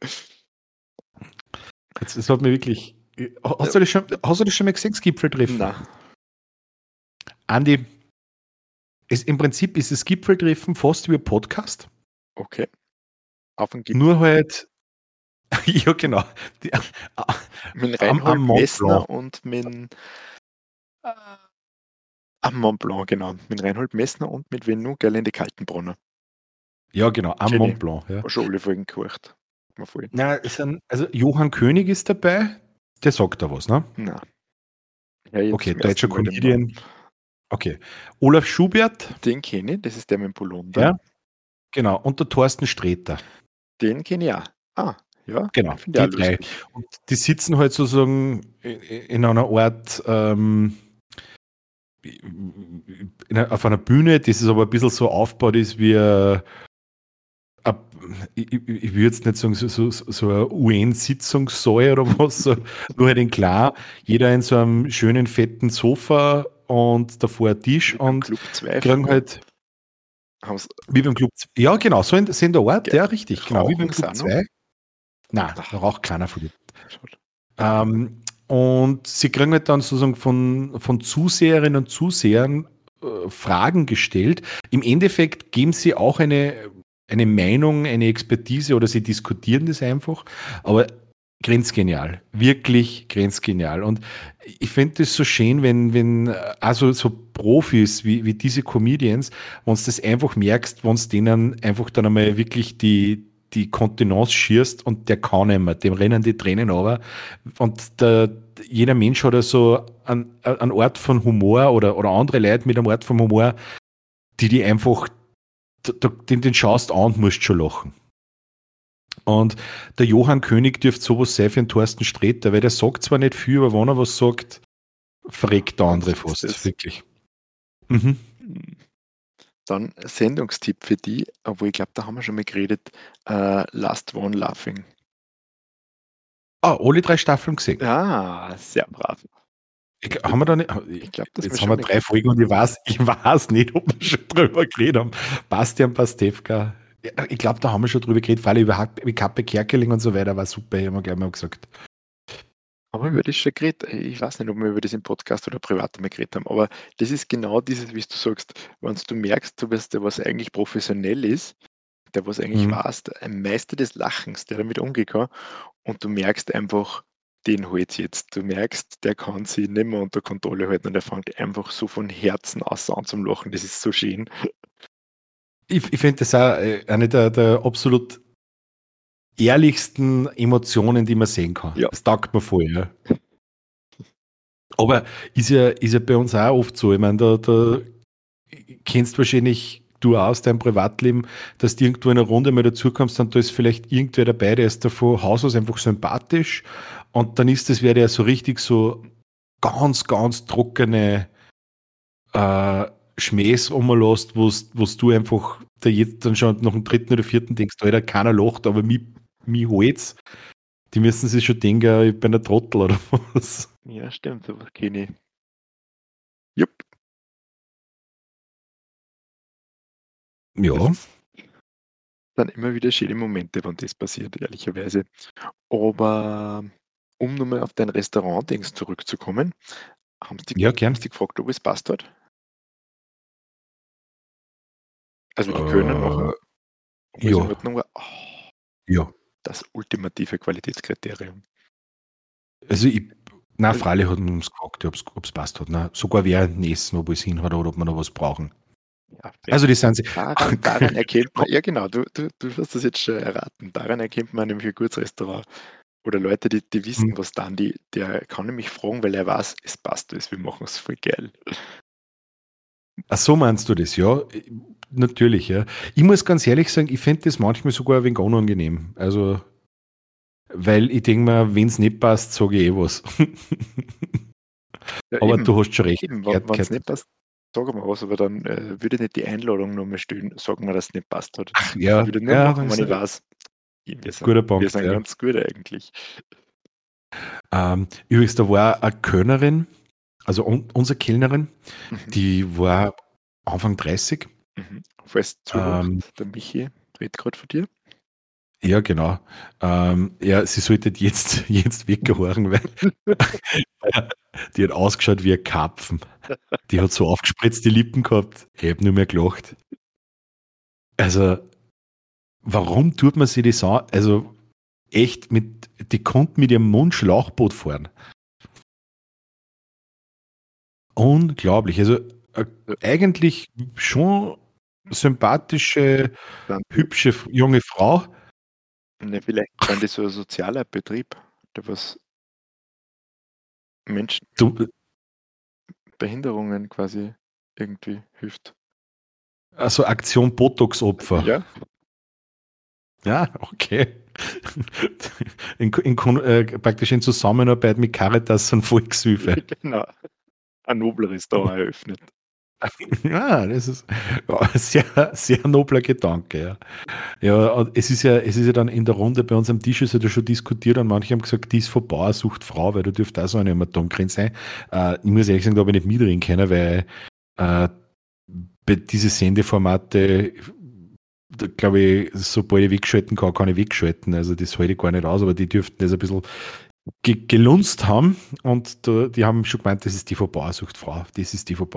S1: Jetzt, das hat mir wirklich. Hast, du das schon, hast du das schon mal gesehen, Gipfeltreffen?
S2: Nein.
S1: Andi, es, Im Prinzip ist das Gipfeltreffen fast wie ein Podcast.
S2: Okay.
S1: Auf dem Gipfel. Nur halt, ja genau. Die,
S2: mit Reinhold Messner und mit äh, am Mont Blanc, genau. Mit Reinhold Messner und mit Venu Gerlinde Kaltenbrunner.
S1: Ja, genau, am Jenny. Mont Blanc. Ja.
S2: Schon alle Folgen gehört.
S1: Na, sind, also Johann König ist dabei, der sagt da was, ne?
S2: Nein.
S1: Ja, okay, deutscher Comedian. Okay. Olaf Schubert.
S2: Den kenne ich, das ist der mit dem Polunder.
S1: Ja. Genau. Und der Thorsten Sträter.
S2: Den kenne ich auch. Ah, ja.
S1: Genau, die drei. Und die sitzen halt sozusagen in einer Art, ähm, einer, auf einer Bühne, das ist aber ein bisschen so aufgebaut ist wie ein, ich, ich würde jetzt nicht sagen, so, so, so eine UN-Sitzungssaal oder was, so, nur halt in klar, jeder in so einem schönen fetten Sofa und davor ein Tisch und
S2: Club 2
S1: kriegen halt. Wie beim Club 2. Ja, genau, so in, so in der Art, ja, ja richtig, genau, wie beim Club 2. Nein, da raucht keiner von dir. Ähm, und sie kriegen halt dann sozusagen von, von Zuseherinnen und Zusehern äh, Fragen gestellt. Im Endeffekt geben sie auch eine, eine Meinung, eine Expertise oder sie diskutieren das einfach. Aber grenzgenial. Wirklich grenzgenial. Und ich finde es so schön, wenn, wenn also so Profis wie, wie diese Comedians, wenn du das einfach merkst, wenn du denen einfach dann einmal wirklich die, die Kontenance schierst und der kann nicht mehr, dem rennen die Tränen aber. Und der, jeder Mensch hat ja so einen, einen Ort von Humor oder, oder andere Leute mit einem Ort von Humor, die die einfach, den, den schaust an und musst schon lachen. Und der Johann König dürfte sowas sein für den Thorsten Sträter, weil der sagt zwar nicht viel, aber wenn er was sagt, fragt der andere fast. Das? Wirklich.
S2: Mhm. Dann Sendungstipp für die, obwohl ich glaube, da haben wir schon mal geredet, uh, Last One Laughing.
S1: Ah, alle drei Staffeln gesehen.
S2: Ah, sehr brav.
S1: Ich, haben wir da nicht, ich glaube, jetzt haben wir drei Folgen und ich weiß, ich weiß nicht, ob wir schon drüber geredet haben. Bastian Pastewka. Ich glaube, da haben wir schon drüber geredet, vor allem über Kappe Kerkeling und so weiter, war super, haben wir gleich mal gesagt.
S2: Haben wir über das schon geredet? Ich weiß nicht, ob wir über das im Podcast oder privat mal geredet haben, aber das ist genau dieses, wie du sagst, wenn du merkst, du bist der, was eigentlich professionell ist, der was eigentlich mhm. warst, ein Meister des Lachens, der damit kann und du merkst einfach, den holt jetzt. Du merkst, der kann sich nicht mehr unter Kontrolle halten und er fängt einfach so von Herzen aus an zum Lachen. Das ist so schön.
S1: Ich, ich finde das auch äh, eine der, der absolut ehrlichsten Emotionen, die man sehen kann. Ja. Das taugt mir voll, ja. Aber ist ja, ist ja bei uns auch oft so. Ich meine, da, da kennst wahrscheinlich du aus deinem Privatleben, dass du irgendwo in einer Runde mal dazukommst und da ist vielleicht irgendwer dabei, der ist da von Haus aus einfach sympathisch und dann ist das, wer der so richtig so ganz, ganz trockene äh, Schmähs umlässt, wo du einfach da jetzt dann schon nach dem dritten oder vierten denkst, Alter, keiner lacht, aber mich, mich holt's. Die müssen sich schon denken, ich bin ein Trottel oder was.
S2: Ja, stimmt, sowas kenne ich. Jupp.
S1: Ja.
S2: Dann immer wieder schöne Momente, wenn das passiert, ehrlicherweise. Aber um nochmal auf dein Restaurant-Dings zurückzukommen, haben sie,
S1: ja, gern.
S2: sie gefragt, ob es passt hat? Also die können machen.
S1: Äh, ja. War, oh, ja.
S2: Das ultimative Qualitätskriterium.
S1: Also ich, na, freilich hat uns gefragt, ob es passt hat. Na, sogar wer Essen, ob es hin hat oder ob wir noch was brauchen. Ja, also die sind sie.
S2: Daran, daran erkennt man, ja genau, du, du, du wirst das jetzt schon erraten. Daran erkennt man nämlich ein gutes Restaurant. Oder Leute, die, die wissen, mhm. was dann, die, der kann nämlich fragen, weil er weiß, es passt alles, wir machen es voll geil.
S1: Ach so meinst du das, ja? Natürlich, ja. Ich muss ganz ehrlich sagen, ich finde das manchmal sogar ein wenig unangenehm. Also, weil ich denke mir, wenn es nicht passt, sage ich eh was. Ja, aber eben, du hast schon recht.
S2: Wenn es nicht passt, sagen wir was, aber dann äh, würde nicht die Einladung nochmal stehen, sagen wir, dass es nicht passt hat.
S1: Ach, ja,
S2: ich würde nur ja, machen, wenn ich weiß.
S1: Wir sind, guter Punkt,
S2: wir sind ja. ganz gut eigentlich.
S1: Ähm, übrigens, da war eine Kölnerin, also un unsere Kellnerin, mhm. die war Anfang 30.
S2: Mhm. Falls ähm, der Michi redet gerade von dir.
S1: Ja, genau. Ähm, ja, sie sollte jetzt, jetzt weggehören, weil die hat ausgeschaut wie ein Karpfen. Die hat so aufgespritzte Lippen gehabt. Ich habe nur mehr gelacht. Also, warum tut man sich das an? Also, echt, mit, die konnte mit ihrem Mund Schlauchboot fahren. Unglaublich. Also, äh, eigentlich schon sympathische, hübsche junge Frau
S2: Ne, vielleicht waren die so ein sozialer Betrieb, der was Menschen
S1: Du äh
S2: Behinderungen quasi irgendwie hilft.
S1: Also Aktion Botox-Opfer.
S2: Ja.
S1: Ja, okay. In, in, äh, praktisch in Zusammenarbeit mit Caritas und Volkshilfe.
S2: Genau. Ein nobleres da eröffnet.
S1: Ja, das ist sehr, sehr nobler Gedanke. Ja. ja, es ist ja, es ist ja dann in der Runde bei uns am Tisch ist ja schon diskutiert und manche haben gesagt, dies von Bauer sucht Frau, weil du dürft auch so eine Madonnerin sein. Äh, ich muss ehrlich sagen, da habe ich nicht mitreden können, weil äh, bei diese Sendeformate, da glaube ich, sobald ich wegschalten kann, kann ich wegschalten. Also das halte ich gar nicht aus, aber die dürften das ein bisschen ge gelunzt haben und da, die haben schon gemeint, das ist die von Bauersuchtfrau. Das ist die von.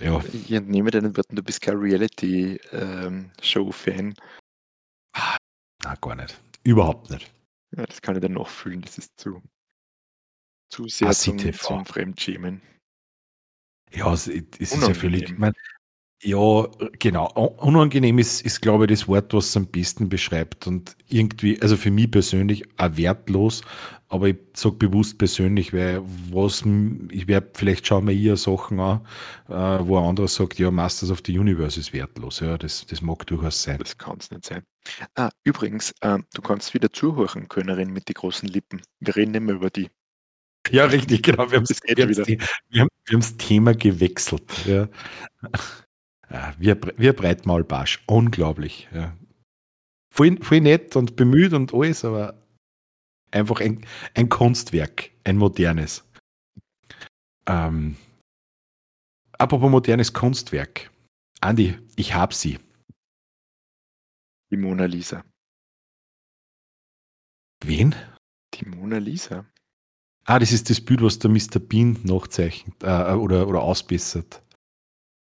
S2: Ja. Ich entnehme deinen Worten, du bist kein Reality-Show-Fan. Ähm,
S1: ah, na, gar nicht. Überhaupt nicht.
S2: Ja, das kann ich dann noch fühlen. Das ist zu, zu sehr zum, zum Fremdschämen.
S1: Ja, es, es ist ja völlig. Ich mein, ja, genau. Unangenehm ist, ist, glaube ich, das Wort, was es am besten beschreibt. Und irgendwie, also für mich persönlich auch wertlos, aber ich sage bewusst persönlich, weil was, ich werde, vielleicht schauen wir eher Sachen an, äh, wo ein anderer sagt, ja, Masters of the Universe ist wertlos. Ja, das, das mag durchaus sein.
S2: Das kann es nicht sein. Ah, übrigens, äh, du kannst wieder zuhören, Könnerin mit den großen Lippen. Wir reden mehr über die.
S1: Ja, richtig, genau. Wir haben das, wir haben das Thema gewechselt. Ja. Ja, wie, wie ein Breitmaulbarsch. Unglaublich. Ja. Voll, voll nett und bemüht und alles, aber Einfach ein, ein Kunstwerk, ein modernes. Ähm, apropos modernes Kunstwerk. Andi, ich hab sie.
S2: Die Mona Lisa.
S1: Wen?
S2: Die Mona Lisa.
S1: Ah, das ist das Bild, was der Mr. Bean nachzeichnet äh, oder, oder ausbessert.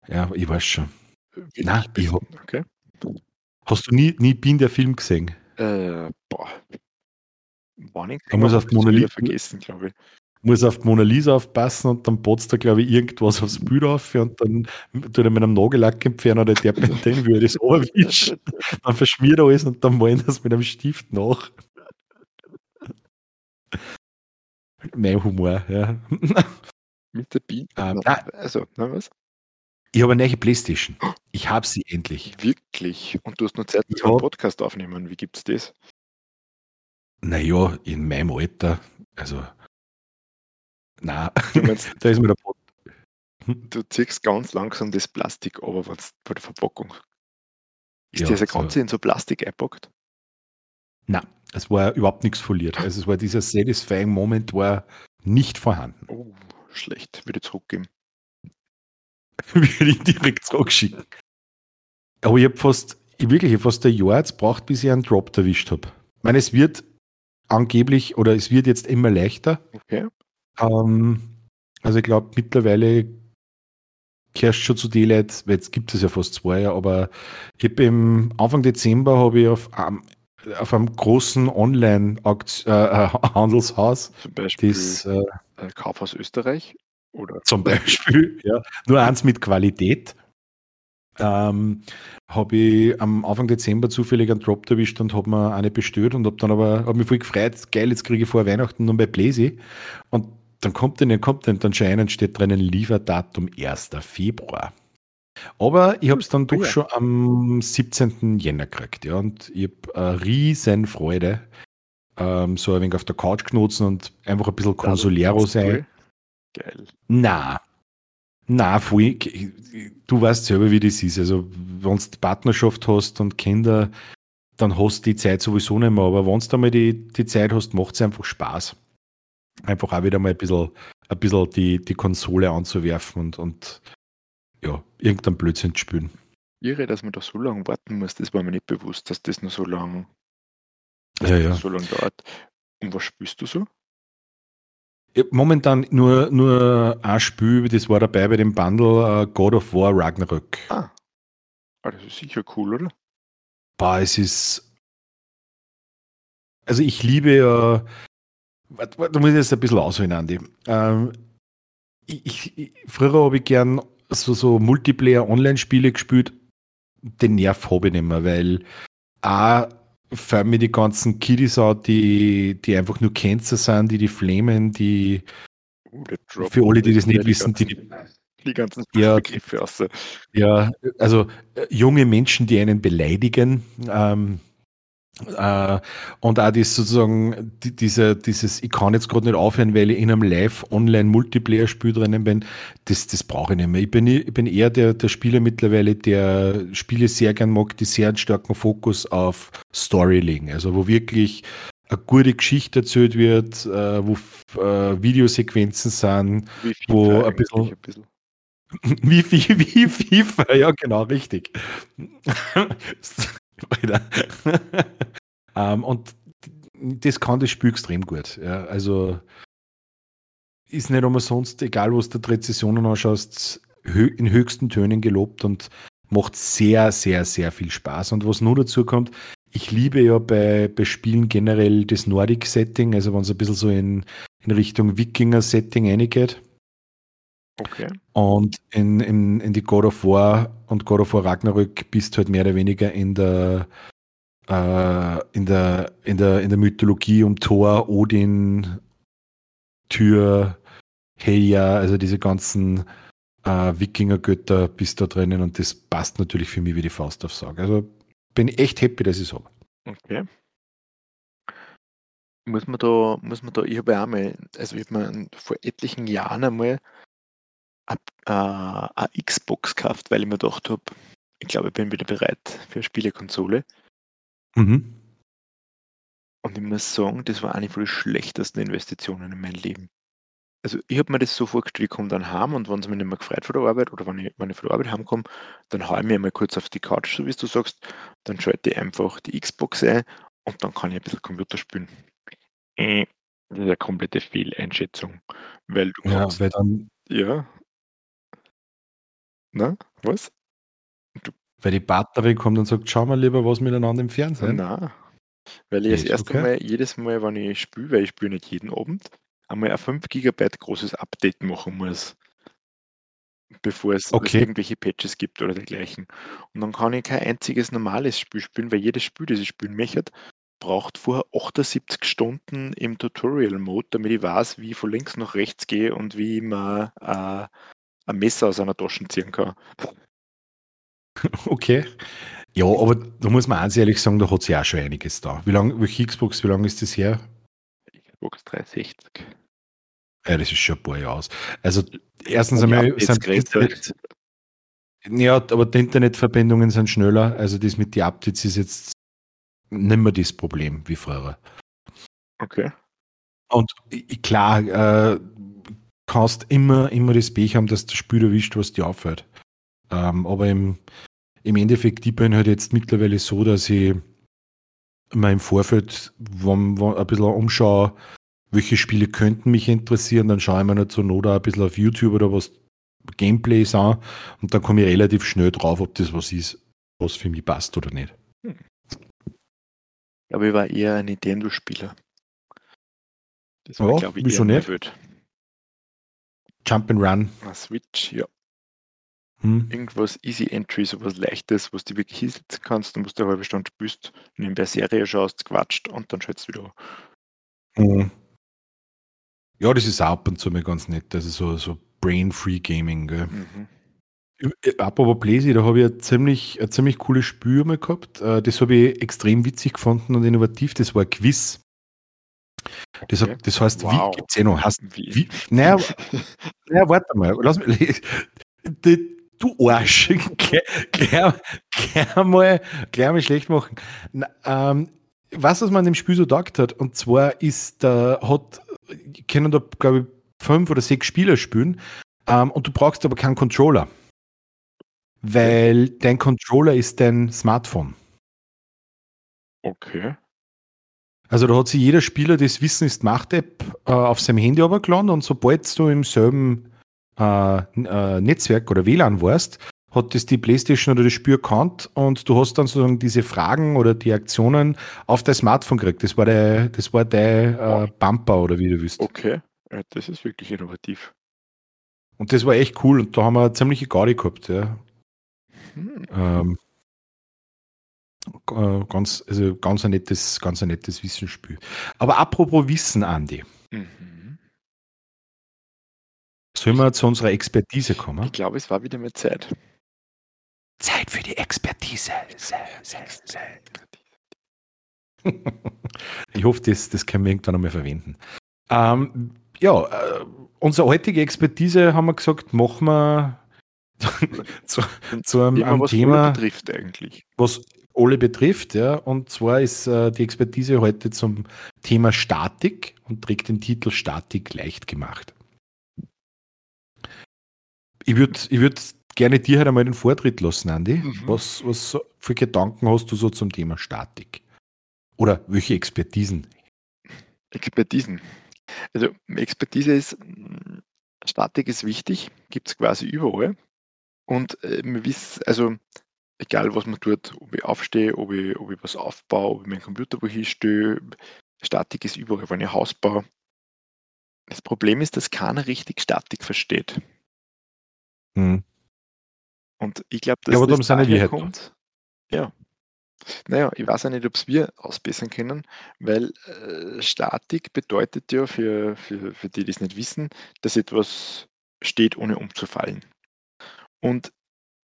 S1: Ja, ich weiß schon.
S2: Will
S1: Na,
S2: ich
S1: ich hab.
S2: Okay.
S1: hast du nie, nie Bean der Film gesehen?
S2: Äh, boah. Wann ich
S1: Da muss auf Mona Lisa,
S2: vergessen, glaube ich.
S1: muss auf die Mona Lisa aufpassen und dann potzt da, glaube ich, irgendwas aufs Bild auf und dann tut er mit einem Nagellack entfernen oder der den würde das erwischen. Dann verschmiert er alles und dann malen das mit einem Stift nach. Mein Humor, ja.
S2: Mit der Bean.
S1: Ähm, ah.
S2: also, na was?
S1: Ich habe eine neue Playstation. Ich habe sie endlich.
S2: Wirklich? Und du hast nur Zeit, zum
S1: hab-
S2: Podcast aufnehmen. Wie gibt's das?
S1: Naja, in meinem Alter, also, na, da ist mir der Pod
S2: du ziehst ganz langsam das Plastik aber bei der Verpackung. Ist
S1: Ja,
S2: das
S1: so.
S2: Ganze in so Plastik eingepackt?
S1: Na, es war überhaupt nichts verliert. Also es war dieser satisfying Moment war nicht vorhanden.
S2: Oh, schlecht. Würde ich zurückgeben.
S1: Würde ich direkt zurückschicken. Aber ich habe fast, ich wirklich ich hab fast ein Jahr jetzt braucht, bis ich einen Drop erwischt habe. Ich meine, es wird angeblich oder es wird jetzt immer leichter.
S2: Okay.
S1: Ähm, also ich glaube mittlerweile kehrst schon zu Leuten, weil jetzt gibt es ja fast zwei Jahre, aber ich habe im Anfang Dezember habe ich auf, einem- auf einem großen Online-Handelshaus
S2: Zum Beispiel
S1: das äh,
S2: äh, Kaufhaus Österreich oder
S1: zum Beispiel, ja, nur eins mit Qualität. Ähm, habe ich am Anfang Dezember zufällig einen Drop erwischt und habe mir eine bestellt und habe dann aber hab mich voll gefreut, geil, jetzt kriege ich vor Weihnachten noch bei Bläsi. Und dann kommt dann, kommt dann, dann schon ein und steht drinnen Lieferdatum 1. Februar. Aber ich habe es dann
S2: Oh
S1: doch
S2: ja.
S1: schon am 17. Jänner gekriegt, ja, und ich habe eine riesen Freude, ähm, so ein wenig auf der Couch knutzen und einfach ein bisschen Consolero sein.
S2: Geil.
S1: Na, na, voll. Du weißt selber, wie das ist. Also, wenn du Partnerschaft hast und Kinder, dann hast du die Zeit sowieso nicht mehr. Aber wenn du einmal die, die Zeit hast, macht es einfach Spaß. Einfach auch wieder mal ein bisschen, ein bisschen die, die Konsole anzuwerfen und, und ja, irgendein Blödsinn zu spielen.
S2: Irre, dass man da so lange warten muss, das war mir nicht bewusst, dass das nur so lang, dass
S1: Ja, ja.
S2: so lang dauert. Und was spielst du so?
S1: Momentan nur, nur ein Spiel, das war dabei bei dem Bundle äh, God of War Ragnarök.
S2: Ah. ah, das ist sicher cool, oder?
S1: Boah, es ist. Also ich liebe ja. Warte, warte, da muss ich jetzt ein bisschen ausholen, Andi. Ähm, ich, ich, früher habe ich gern so, so Multiplayer-Online-Spiele gespielt. Den Nerv habe ich nicht mehr, weil A, fallen mir die ganzen Kiddies out, die, die einfach nur Cancer sind, die die flamen, die für alle, die das nicht wissen, die,
S2: ganzen, die ganzen
S1: Ja.
S2: Begriffe aus.
S1: Ja, also äh, junge Menschen, die einen beleidigen. Ähm, äh, und auch das sozusagen, die, diese, dieses, ich kann jetzt gerade nicht aufhören, weil ich in einem Live-Online-Multiplayer-Spiel drinnen bin, das, das brauche ich nicht mehr. Ich bin, ich bin eher der, der Spieler mittlerweile, der Spiele sehr gern mag, die sehr einen starken Fokus auf Story legen. Also wo wirklich eine gute Geschichte erzählt wird, äh, wo äh, Videosequenzen sind,
S2: Wie
S1: Wo ein bisschen-
S2: ein bisschen.
S1: wie, wie, wie FIFA, ja, genau, richtig. Alter. ähm, und das kann das Spiel extrem gut. Ja, also ist nicht umsonst, egal was du die Rezessionen anschaust, in höchsten Tönen gelobt und macht sehr, sehr, sehr viel Spaß. Und was nur dazu kommt, ich liebe ja bei, bei Spielen generell das Nordic-Setting, also wenn es ein bisschen so in, in Richtung Wikinger-Setting reingeht.
S2: Okay.
S1: Und in, in, in die God of War und God of War Ragnarök bist du halt mehr oder weniger in der, äh, in der, in der, in der Mythologie um Thor, Odin, Tyr, Helja, also diese ganzen äh, Wikinger-Götter bist da drinnen und das passt natürlich für mich wie die Faust aufs Auge. Also bin ich echt happy, dass ich es habe.
S2: Okay. Muss man da, muss man da, ich habe ja einmal, also ich habe mir vor etlichen Jahren einmal eine, äh, eine Xbox gekauft, weil ich mir gedacht habe, ich glaube, ich bin wieder bereit für eine Spielekonsole.
S1: Mhm.
S2: Und ich muss sagen, das war eine von den schlechtesten Investitionen in mein Leben. Also ich habe mir das so vorgestellt, ich komme dann heim und wenn es mich nicht mehr gefreut von der Arbeit oder wenn ich, wenn ich von der Arbeit heimkomme, dann haue ich mir mal kurz auf die Couch, so wie du sagst, dann schalte ich einfach die Xbox ein und dann kann ich ein bisschen Computer spielen. Äh, das ist eine komplette Fehleinschätzung, weil du
S1: Ja,
S2: kannst,
S1: weil dann,
S2: ja, na, was?
S1: weil die Batterie kommt und sagt, schau mal lieber was miteinander im Fernsehen.
S2: Na, weil ich das
S1: ist
S2: erste
S1: okay.
S2: Mal, jedes Mal, wenn ich spiele, weil ich spiele nicht jeden Abend, einmal ein 5 GB großes Update machen muss, bevor es,
S1: Okay.
S2: irgendwelche Patches gibt oder dergleichen. Und dann kann ich kein einziges normales Spiel spielen, weil jedes Spiel, das ich spielen möchte, braucht vorher 78 Stunden im Tutorial-Mode, damit ich weiß, wie ich von links nach rechts gehe und wie man äh, ein Messer aus einer Tasche ziehen kann.
S1: Okay. Ja, aber da muss man eins ehrlich sagen, da hat sich auch schon einiges da. Wie lange, welche Xbox, wie lange ist das her?
S2: Xbox 360.
S1: Ja, das ist schon ein paar Jahre aus. Also, erstens
S2: die
S1: einmal sind. Internet, ja, aber die Internetverbindungen sind schneller. Also, das mit den Updates ist jetzt nicht mehr das Problem wie früher.
S2: Okay.
S1: Und klar, äh, kannst immer, immer das Pech haben, dass das Spiel erwischt, was dir auffällt. Ähm, aber im, im Endeffekt, ich bin halt jetzt mittlerweile so, dass ich mir im Vorfeld wenn, wenn ein bisschen umschaue, welche Spiele könnten mich interessieren, dann schaue ich mir nicht so Not auch ein bisschen auf YouTube oder was Gameplays an und dann komme ich relativ schnell drauf, ob das was ist, was für mich passt oder nicht.
S2: Aber ich war eher ein Nintendo-Spieler. Das
S1: Ja,
S2: glaube ich,
S1: wieso
S2: eher? Welt.
S1: Jump and Run.
S2: Ah, Switch, ja.
S1: Hm.
S2: Irgendwas Easy Entry, sowas Leichtes, was du wirklich hinsetzen kannst, dann musst du eine halbe Stunde spielst, nebenbei Serie schaust, quatscht und dann schaltest du wieder.
S1: Mhm. Ja, das ist auch ab und zu mal ganz nett. Also so, so Brain-Free Gaming. Gell.
S2: Mhm.
S1: Äh, Apropos Blazy, da habe ich ein ziemlich, ein ziemlich cooles Spiel mal gehabt. Äh, Das habe ich extrem witzig gefunden und innovativ. Das war ein Quiz. Das,
S2: Okay.
S1: das heißt,
S2: Wow.
S1: wie gibt es eh noch? Heißt,
S2: Wie?
S1: wie, naja, naja, warte mal. Lass mich, die, du Arsch. gleich, gleich, gleich, mal, gleich mal schlecht machen. Na, ähm, was, was man an dem Spiel so gedacht hat, und zwar ist, da hat, können da, glaube ich, fünf oder sechs Spieler spielen, ähm, und du brauchst aber keinen Controller. Weil dein Controller ist dein Smartphone.
S2: Okay.
S1: Also da hat sich jeder Spieler das Wissen ist Macht-App äh, auf seinem Handy runtergeladen und sobald du im selben äh, äh, Netzwerk oder WLAN warst, hat das die Playstation oder das Spiel erkannt und du hast dann sozusagen diese Fragen oder die Aktionen auf dein Smartphone gekriegt. Das war der, das war dein äh, Bumper oder wie du willst.
S2: Okay. Das ist wirklich innovativ.
S1: Und das war echt cool und da haben wir eine ziemliche Gaudi gehabt. Ja.
S2: Hm.
S1: Ähm, äh, ganz, also ganz ein nettes, ganz ein nettes Wissensspiel. Aber apropos Wissen, Andi,
S2: Mhm.
S1: sollen wir zu unserer Expertise kommen?
S2: Ich glaube, es war wieder mal Zeit.
S1: Zeit für die Expertise. Ich hoffe, das, das können wir irgendwann einmal verwenden. Ähm, ja, äh, unsere heutige Expertise haben wir gesagt, machen wir zu, zu einem,
S2: Thema,
S1: einem
S2: was
S1: Thema,
S2: Thema betrifft eigentlich.
S1: was alle betrifft. Ja, und zwar ist äh, die Expertise heute zum Thema Statik und trägt den Titel Statik leicht gemacht. Ich würde ich würd gerne dir halt einmal den Vortritt lassen, Andi.
S2: Mhm.
S1: Was, was für Gedanken hast du so zum Thema Statik? Oder welche Expertisen?
S2: Expertisen. Also Expertise ist, Statik ist wichtig, gibt es quasi überall. Und äh, wir wissen, also egal was man tut, ob ich aufstehe, ob ich, ob ich was aufbaue, ob ich meinen Computer wohin stehe, Statik ist überall, wenn ich Haus baue. Das Problem ist, dass keiner richtig Statik versteht.
S1: Hm.
S2: Und ich glaube, dass
S1: Ja, aber darum
S2: das
S1: wir
S2: daher
S1: da.
S2: kommt. Ja. Naja, ich weiß ja nicht, ob es wir ausbessern können, weil äh, Statik bedeutet ja für, für, für die, die es nicht wissen, dass etwas steht, ohne umzufallen. Und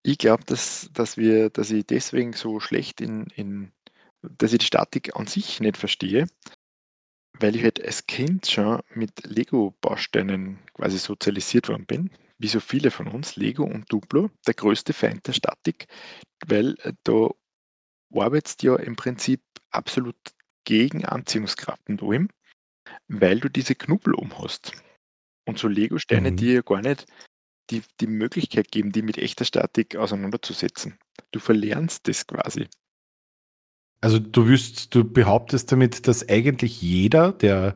S2: ich glaube, dass, dass wir, dass ich deswegen so schlecht in, in, dass ich die Statik an sich nicht verstehe, weil ich halt als Kind schon mit Lego-Bausteinen quasi sozialisiert worden bin, wie so viele von uns, Lego und Duplo, der größte Feind der Statik, weil äh, da arbeitest ja im Prinzip absolut gegen Anziehungskraft und allem, weil du diese Knubbel um hast. Und so Lego-Steine,
S1: Mhm.
S2: die ja gar nicht die, die Möglichkeit geben, die mit echter Statik auseinanderzusetzen. Du verlernst das quasi.
S1: Also du wirst, du behauptest damit, dass eigentlich jeder, der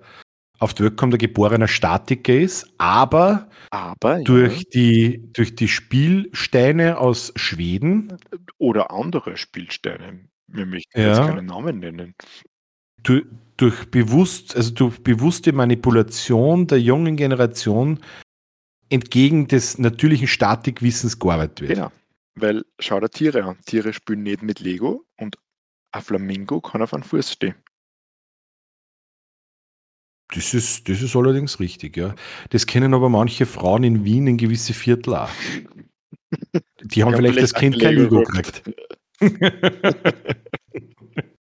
S1: auf die Welt kommt, ein geborener Statiker ist, aber
S2: Aber
S1: durch die, durch die Spielsteine aus Schweden,
S2: ja, oder andere Spielsteine, wir möchten
S1: Ja.
S2: jetzt keine Namen nennen.
S1: durch, durch bewusst, also durch bewusste Manipulation der jungen Generation entgegen des natürlichen Statikwissens gearbeitet wird.
S2: Genau. Weil schau dir Tiere an. Tiere spielen nicht mit Lego und ein Flamingo kann auf einem Fuß stehen.
S1: Das ist, das ist allerdings richtig, ja. Das kennen aber manche Frauen in Wien in gewisse Viertel auch. Die haben
S2: Ja,
S1: vielleicht das
S2: vielleicht
S1: Kind kein
S2: Lego
S1: gekriegt.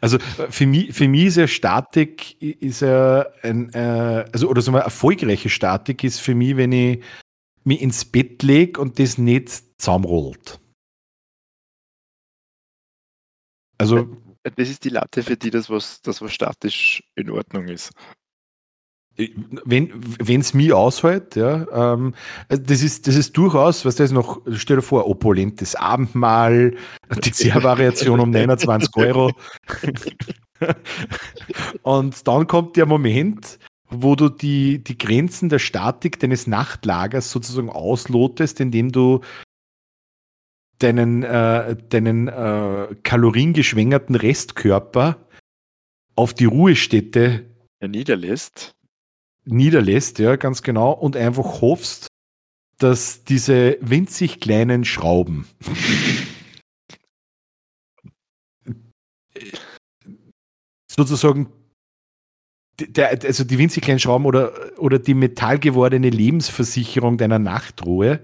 S1: Also äh, für mich, für mich ist ja Statik ist ja ein, äh, also oder so mal erfolgreiche Statik ist für mich, wenn ich mich ins Bett lege und das nicht zusammenrollt. Also
S2: Das ist die Latte, für die das was, das was statisch in Ordnung ist.
S1: Wenn es mich aushält, ja, ähm, also das ist, das ist durchaus, was das noch, stell dir vor, opulentes Abendmahl, die Zervariation um 29 Euro. Und dann kommt der Moment, wo du die, die Grenzen der Statik deines Nachtlagers sozusagen auslotest, indem du deinen, äh, deinen äh, kaloriengeschwängerten Restkörper auf die Ruhestätte
S2: Er niederlässt.
S1: Niederlässt, ja, ganz genau, und einfach hoffst, dass diese winzig kleinen Schrauben sozusagen der, also die winzig kleinen Schrauben oder, oder die metallgewordene Lebensversicherung deiner Nachtruhe,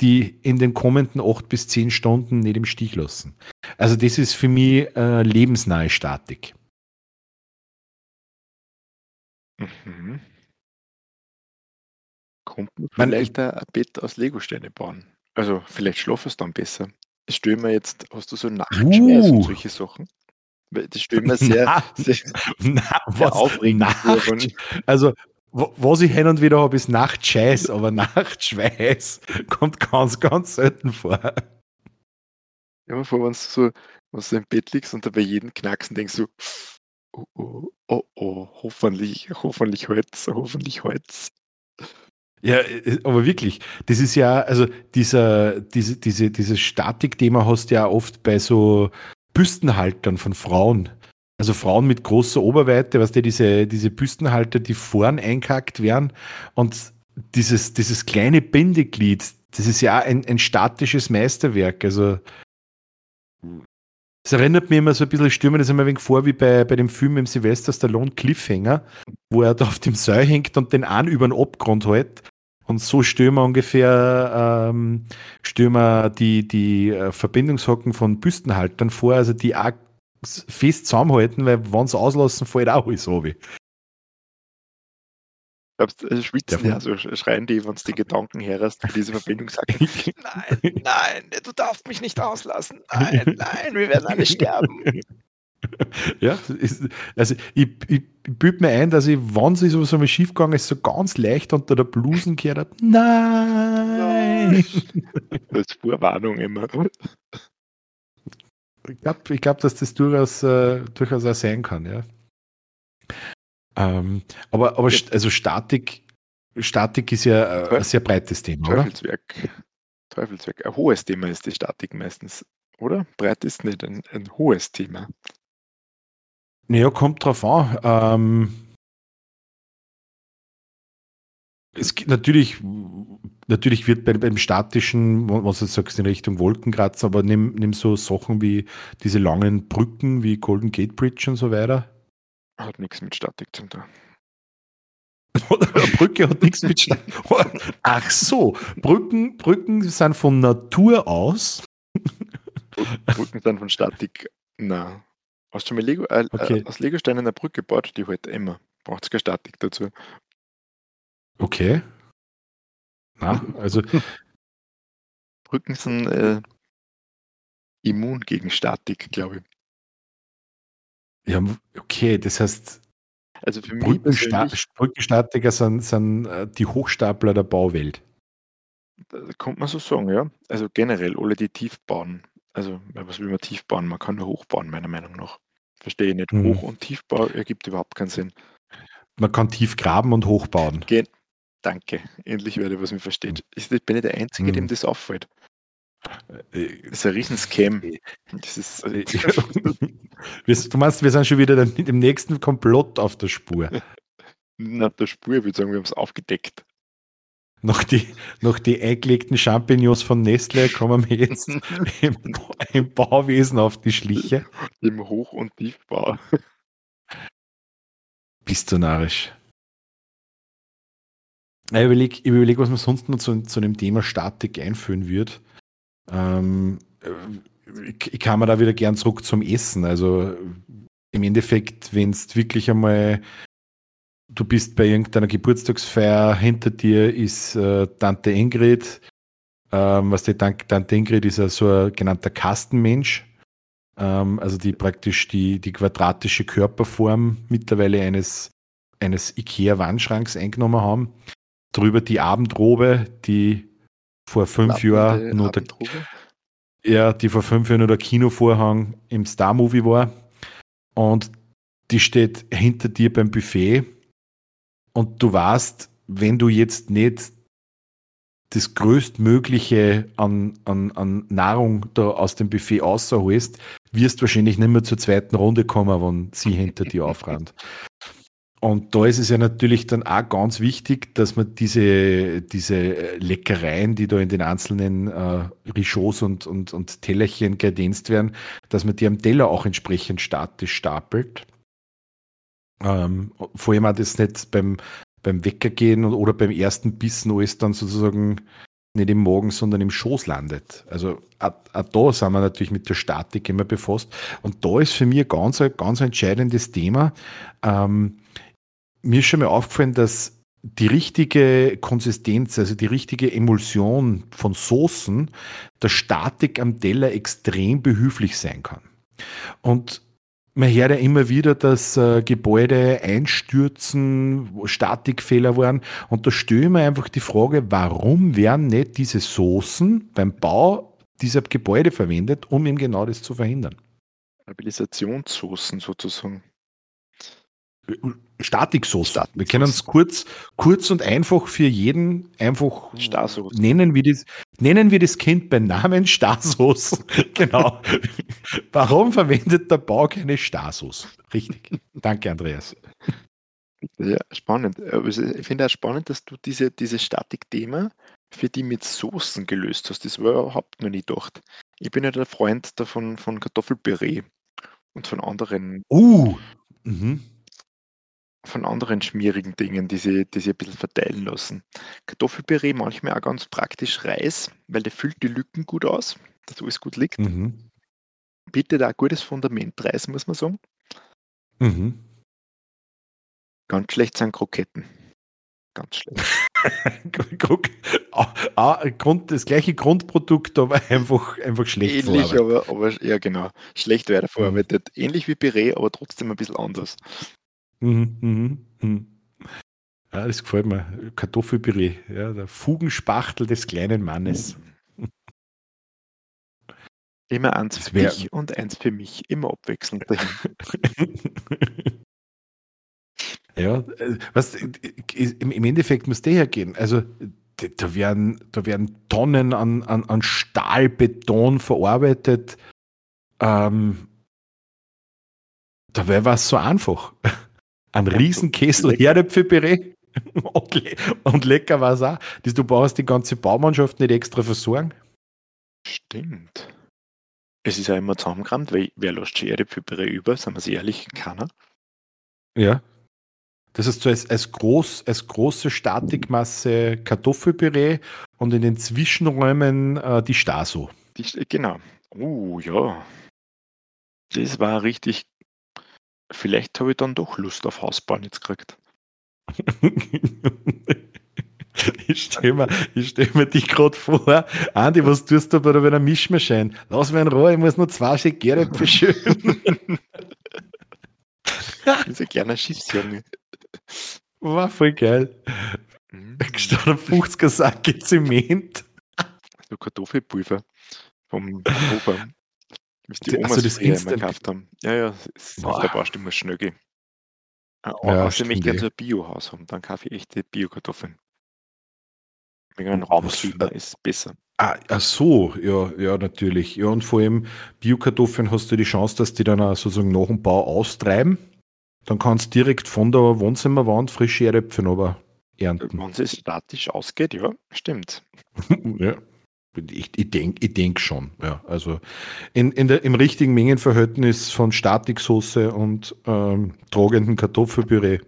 S1: die in den kommenden acht bis zehn Stunden nicht im Stich lassen. Also das ist für mich äh, lebensnahe Statik.
S2: Mhm. Kommt man
S1: Man-
S2: vielleicht ein ein Bett aus Legosteine bauen? Also vielleicht schlafst du dann besser. Das stell mir jetzt, hast du so Nachtschweiß und
S1: Uh.
S2: solche Sachen? Das stell mir sehr,
S1: Na,
S2: sehr,
S1: Na,
S2: sehr
S1: was?
S2: aufregend.
S1: Nacht, also, wo- was ich hin und wieder habe, ist Nachtscheiß, aber Nachtschweiß kommt ganz, ganz selten vor.
S2: Mir vor, wenn du so, wenn du im Bett liegst und da bei jedem Knacksen denkst du, oh, oh, oh, oh, hoffentlich, hoffentlich holt's, hoffentlich holt's.
S1: Ja, äh, aber wirklich, das ist ja, also dieser, diese, diese, dieses Statikthema hast du ja oft bei so Büstenhaltern von Frauen. Also Frauen mit großer Oberweite, was du, diese, diese Büstenhalter, die vorn einkackt werden und dieses, dieses kleine Bindeglied, das ist ja ein, ein statisches Meisterwerk. Also es erinnert mich immer so ein bisschen, ich mir das immer ein wenig vor, wie bei, bei dem Film im Sylvester Stallone Cliffhanger, wo er da auf dem Seil hängt und den einen über den Abgrund hält. Und so wir ungefähr ähm, wir die, die äh, Verbindungshocken von Büstenhaltern vor, also die auch fest zusammenhalten, weil wenn sie auslassen, fällt auch alles runter.
S2: Glaubst du, schwitzen ja, so schreien die, wenn du die Gedanken herrhast, für diese Verbindung sagen, nein, nein, du darfst mich nicht auslassen, nein, nein, wir werden alle sterben.
S1: Ja, ist, also ich, ich, ich büte mir ein, dass ich, wenn sie so, so mal schief gegangen ist, so ganz leicht unter der Blusen gehört habe. Nein!
S2: Als Vorwarnung immer.
S1: Ich glaube, ich glaub, dass das durchaus, äh, durchaus auch sein kann, ja. Ähm, aber aber st- also Statik, Statik ist ja äh, ein sehr breites Thema, oder?
S2: Teufelswerk. Teufelswerk. Ein hohes Thema ist die Statik meistens, oder? Breit ist nicht ein, ein hohes Thema.
S1: Naja, kommt drauf an. Ähm, es gibt natürlich, natürlich wird bei, beim statischen, was du sagst, in Richtung Wolkenkratzer, aber nimm, nimm so Sachen wie diese langen Brücken wie Golden Gate Bridge und so weiter.
S2: Hat nichts mit Statik zu tun.
S1: Brücke hat nichts mit Statik. Ach so, Brücken, Brücken sind von Natur aus.
S2: Brücken sind von Statik. Na. Hast du mal Lego, äh,
S1: Okay.
S2: äh, aus Legosteinen eine Brücke gebaut? Die halt immer. Braucht es keine Statik dazu.
S1: Okay. Na, also
S2: Brücken sind äh, immun gegen Statik, glaube ich.
S1: Ja, okay, das heißt,
S2: Also für mich
S1: Brückensta Brückenstatiker sind, sind äh, die Hochstapler der Bauwelt.
S2: da könnte man so sagen, ja. Also generell alle, die tief bauen. Also, was will man tief bauen? Man kann nur hoch bauen, meiner Meinung nach. Verstehe ich nicht.
S1: Mhm.
S2: Hoch- und Tiefbau ergibt überhaupt keinen Sinn.
S1: Man kann tief graben und hochbauen.
S2: Gen Danke, endlich wer was mich versteht. Ich bin ich der Einzige, dem
S1: Mhm.
S2: das auffällt.
S1: Äh,
S2: Das ist ein Riesenscam. Das ist,
S1: äh, du meinst, wir sind schon wieder dem nächsten Komplott auf der Spur.
S2: nach der Spur, ich würde sagen, wir haben es aufgedeckt.
S1: Noch die, noch die eingelegten Champignons von Nestle kommen mir jetzt im, im Bauwesen auf die Schliche.
S2: Im Hoch- und Tiefbau.
S1: Bist du narrisch. Ich überlege, überleg, was man sonst noch zu, zu dem Thema Statik einführen wird. Ähm, äh, ich kann mir da wieder gern zurück zum Essen. Also im Endeffekt, wenn es wirklich einmal, du bist bei irgendeiner Geburtstagsfeier, hinter dir ist äh, Tante Ingrid. Ähm, was die Tan- Tante Ingrid ist ja so ein genannter Kastenmensch. Ähm, also die praktisch die, die quadratische Körperform mittlerweile eines, eines IKEA-Wandschranks eingenommen haben. Drüber die Abendrobe, die vor fünf Jahren nur der, ja, die vor fünf Jahren nur der Kinovorhang im Star-Movie war. Und die steht hinter dir beim Buffet. Und du weißt, wenn du jetzt nicht das größtmögliche an, an, an Nahrung da aus dem Buffet außerholst, wirst wahrscheinlich nicht mehr zur zweiten Runde kommen, wenn sie hinter dir aufrennt. Und da ist es ja natürlich dann auch ganz wichtig, dass man diese, diese Leckereien, die da in den einzelnen äh, Richots und, und, und Tellerchen kredenzt werden, dass man die am Teller auch entsprechend statisch stapelt. Ähm, vor allem auch das nicht beim, beim Weckergehen oder beim ersten Bissen alles dann sozusagen nicht im Magen, sondern im Schoß landet. Also auch, auch da sind wir natürlich mit der Statik immer befasst. Und da ist für mich ganz, ein ganz entscheidendes Thema. Ähm, mir ist schon mal aufgefallen, dass die richtige Konsistenz, also die richtige Emulsion von Soßen, der Statik am Teller extrem behilflich sein kann. Und man hört ja immer wieder, dass äh, Gebäude einstürzen, Statikfehler waren. Und da stelle ich mir einfach die Frage, warum werden nicht diese Soßen beim Bau dieser Gebäude verwendet, um eben genau das zu verhindern?
S2: Stabilisationssoßen sozusagen.
S1: Statiksoßen. Wir können es kurz, kurz und einfach für jeden einfach nennen wir das, nennen wir das Kind beim Namen Starsoßen. genau. Warum verwendet der Bau keine Starsoße? Richtig. Danke, Andreas.
S2: Ja, spannend. Ist- ich finde auch spannend, dass du diese, dieses Statik-Thema für die mit Soßen gelöst hast. Das war überhaupt noch nie gedacht. Ich bin ja der Freund davon von Kartoffelpüree und von anderen,
S1: Uh. Mhm.
S2: Von anderen schmierigen Dingen, die sie, die sie ein bisschen verteilen lassen. Kartoffelpüree manchmal auch ganz praktisch Reis, weil der füllt die Lücken gut aus, dass alles gut liegt.
S1: Mhm.
S2: Bietet auch ein gutes Fundament Reis, muss man sagen.
S1: Mhm.
S2: Ganz schlecht sind Kroketten. Ganz schlecht.
S1: Grund, das gleiche Grundprodukt, aber einfach, einfach schlecht
S2: Ähnlich,
S1: verarbeitet.
S2: aber, aber ja genau. Schlecht weiterverarbeitet. Ähnlich wie Püree, aber trotzdem ein bisschen anders.
S1: Mhm, mhm, mhm. Ja, das gefällt mir. Kartoffelpüree, ja, der Fugenspachtel des kleinen Mannes.
S2: Immer eins für dich und eins für mich. Immer abwechselnd dahin.
S1: ja, äh, was, äh, im, im Endeffekt muss der hergehen. Also, da werden, da werden Tonnen an, an, an Stahlbeton verarbeitet. Ähm, da wäre was so einfach. Ein
S2: Ja,
S1: Riesenkessel
S2: lecker.
S1: Herdäpfelpüree und, le und lecker war es auch. Das, du brauchst die ganze Baumannschaft nicht extra versorgen.
S2: Stimmt. Es ist ja immer zusammengerannt, weil wer lässt schon Erdäpfelpüree über, sagen wir es ehrlich, keiner.
S1: Ja. Das heißt so als, als, groß, als große Statikmasse Kartoffelpüree und in den Zwischenräumen äh, die Staso.
S2: Die, genau. Oh ja. Das war richtig. Vielleicht habe ich dann doch Lust auf Hausbauen jetzt gekriegt.
S1: ich stelle mir, ich stell mir dich gerade vor, Andi, was tust du bei einer Mischmaschine? Lass mich in Ruhe, ich muss nur zwei Stück Gäräpfel schön.
S2: ist ein kleiner Schiffsjunge.
S1: War voll geil. Statt ein 50er Sack Zement.
S2: So Kartoffelpulver vom Hofer. Was die Omas
S1: also das
S2: früher immer
S1: Instant-
S2: gekauft haben. Ja, ja, es ist auf
S1: Boah.
S2: der Baustelle muss schnell gehen. Äh,
S1: Ja,
S2: außerdem ich gerne
S1: eh.
S2: so ein Biohaus haben, dann kaufe ich echte Biokartoffeln. Wegen einem
S1: Was-
S2: Raumklima ist besser.
S1: Ah, ach so, ja, ja, natürlich. Ja, und vor allem Biokartoffeln hast du die Chance, dass die dann auch sozusagen nach dem Bau austreiben. Dann kannst du direkt von der Wohnzimmerwand frische Erdäpfel aber ernten.
S2: Wenn es statisch ausgeht, ja, stimmt.
S1: ja. Ich, ich denke ich denk schon, ja. Also in, in der, im richtigen Mengenverhältnis von Statiksoße und ähm, tragenden Kartoffelpüree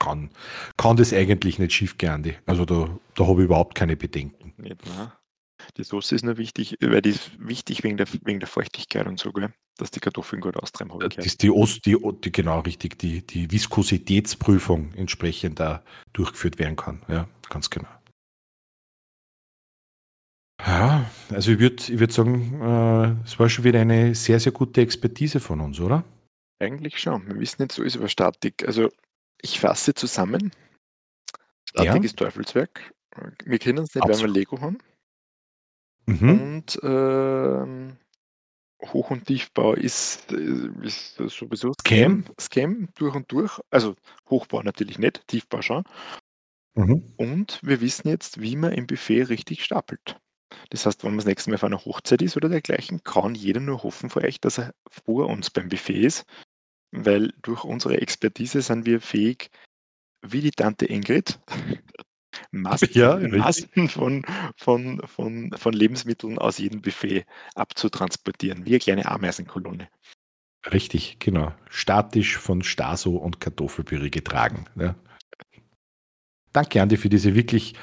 S1: kann, kann das eigentlich nicht schief gehen. Also da, da habe ich überhaupt keine Bedenken.
S2: Nicht, ne? Die Soße ist nur wichtig, weil die ist wichtig wegen der, wegen der Feuchtigkeit und so, gell? dass die Kartoffeln gut austreiben,
S1: Das
S2: gehört.
S1: ist die, Ost, die, die genau richtig, die, die Viskositätsprüfung entsprechend da durchgeführt werden kann. Ja, ganz genau. Ja, also ich würde ich würd sagen, äh, es war schon wieder eine sehr, sehr gute Expertise von uns, oder?
S2: Eigentlich schon. Wir wissen nicht so ist über Statik. Also ich fasse zusammen. Statik
S1: Ja.
S2: ist Teufelswerk. Wir kennen es nicht, weil wir
S1: Absolut.
S2: Lego haben.
S1: Mhm.
S2: Und ähm, Hoch- und Tiefbau ist, äh, ist sowieso
S1: Scam.
S2: Scam durch und durch. Also Hochbau natürlich nicht, Tiefbau schon.
S1: Mhm.
S2: Und wir wissen jetzt, wie man im Buffet richtig stapelt. Das heißt, wenn man das nächste Mal auf einer Hochzeit ist oder dergleichen, kann jeder nur hoffen für euch, dass er vor uns beim Buffet ist, weil durch unsere Expertise sind wir fähig, wie die Tante Ingrid, Massen,
S1: Ja.
S2: Massen von, von, von, von Lebensmitteln aus jedem Buffet abzutransportieren, wie eine kleine Ameisenkolonne.
S1: Richtig, genau. Statisch von Staso und Kartoffelpüree getragen. Ja. Danke, Andi, für diese wirklich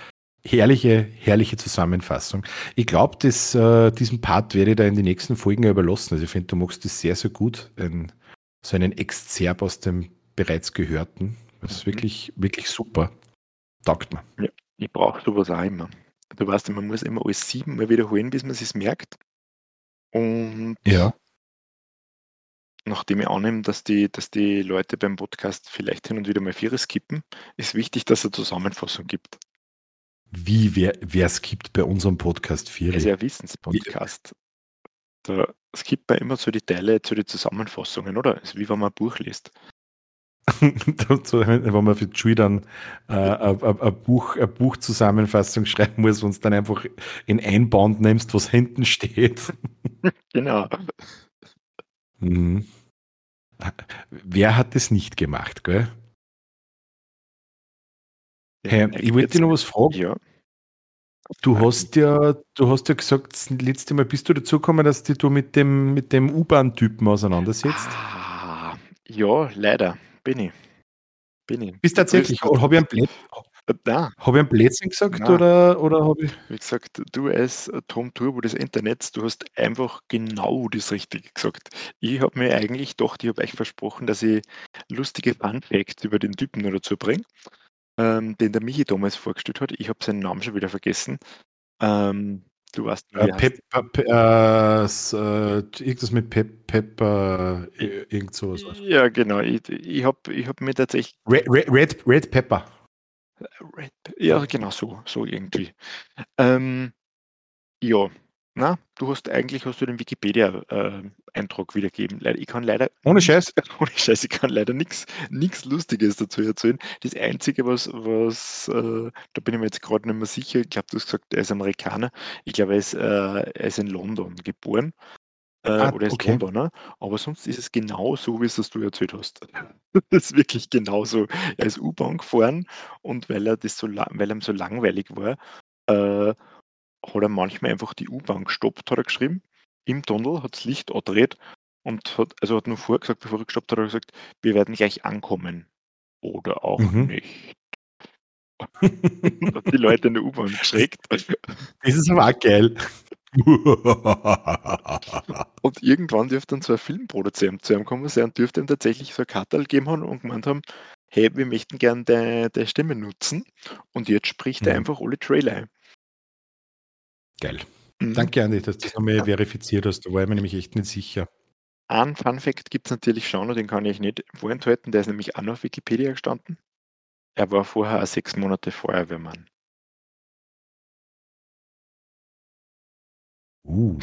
S1: herrliche, herrliche Zusammenfassung. Ich glaube, äh, diesen Part werde ich da in die nächsten Folgen ja überlassen. Also ich finde, du machst das sehr, sehr gut. Ein, so einen Exzerp aus dem bereits Gehörten. Das ist
S2: Mhm.
S1: wirklich, wirklich super. Taugt mir.
S2: Ich brauche sowas auch immer. Du weißt, man muss immer alles siebenmal wiederholen, bis man es merkt. Und
S1: Ja.
S2: nachdem ich annehme, dass die, dass die Leute beim Podcast vielleicht hin und wieder mal Vierer skippen, ist wichtig, dass es eine Zusammenfassung gibt.
S1: Wie, wer es gibt bei unserem Podcast 4.
S2: Es ist ja ein Wissenspodcast. Da skippt man immer so die Teile zu den Zusammenfassungen, oder? Es ist wie wenn man ein Buch liest.
S1: wenn man für Schule dann äh, ein, ein, ein Buch, eine Buchzusammenfassung schreiben muss und es dann einfach in ein Band nimmst, was hinten steht.
S2: Genau.
S1: Mhm. Wer hat das nicht gemacht, gell? Hey, ich wollte dich noch was fragen.
S2: Ja,
S1: Du hast ja, du hast ja gesagt, das letzte Mal bist du dazu gekommen, dass dich du mit dem, mit dem U-Bahn-Typen auseinandersetzt.
S2: ah, ja, leider. Bin ich. Bin ich.
S1: Bist tatsächlich, habe ich, einen Blöd-
S2: Äh, Nein,
S1: hab ich einen Blödsinn gesagt
S2: Nein.
S1: oder, oder habe ich.
S2: wie gesagt, du als Tom Turbo des Internets, du hast einfach genau das Richtige gesagt. Ich habe mir eigentlich gedacht, ich habe euch versprochen, dass ich lustige Fun Facts über den Typen noch dazu bringe, ähm, den der Michi damals vorgestellt hat. Ich habe seinen Namen schon wieder vergessen. Ähm, du weißt,
S1: Äh,
S2: heißt.
S1: Pep, äh, äh, irgendwas mit Pep, Pep, äh, irgend sowas.
S2: Ja, genau. Ich, ich habe ich hab mir tatsächlich
S1: Red, Red, Red, Red Pepper.
S2: Red, ja, genau so, so irgendwie. Ähm, ja, na, du hast eigentlich hast du den Wikipedia-Eintrag wiedergeben. Leider, ich kann leider
S1: Ohne Scheiß.
S2: ohne Scheiß, ich kann leider nichts Lustiges dazu erzählen. Das Einzige, was, was äh, da bin ich mir jetzt gerade nicht mehr sicher, ich glaube, du hast gesagt, er ist Amerikaner. Ich glaube, er ist, äh, er ist in London geboren. Äh,
S1: Ah,
S2: oder er ist
S1: okay.
S2: Londoner, aber sonst ist es genau so, wie es das du erzählt hast. Das ist wirklich genauso. Er ist U-Bahn gefahren und weil er das so weil ihm so langweilig war, äh, hat er manchmal einfach die U-Bahn gestoppt, hat er geschrieben. Im Tunnel hat das Licht angedreht und hat, also hat nur vorgesagt, bevor er gestoppt hat, hat er gesagt, wir werden gleich ankommen. Oder auch
S1: Mhm.
S2: nicht. hat die Leute in der U-Bahn geschreckt.
S1: Das ist aber auch geil.
S2: Und irgendwann dürfte dann so ein Filmproduzent zu ihm kommen sein und dürfte ihm tatsächlich so ein Kartal geben haben und gemeint haben, hey, wir möchten gerne deine, Stimme nutzen. Und jetzt spricht er
S1: Mhm.
S2: einfach alle Trailer ein.
S1: Geil.
S2: Mhm.
S1: Danke, Andi, dass du das nochmal verifiziert hast. Da war ich mir nämlich echt nicht sicher.
S2: Ein Fun Fact gibt es natürlich schon und den kann ich nicht vorenthalten. Der ist nämlich auch noch auf Wikipedia gestanden. Er war vorher auch sechs Monate Feuerwehrmann.
S1: Uh.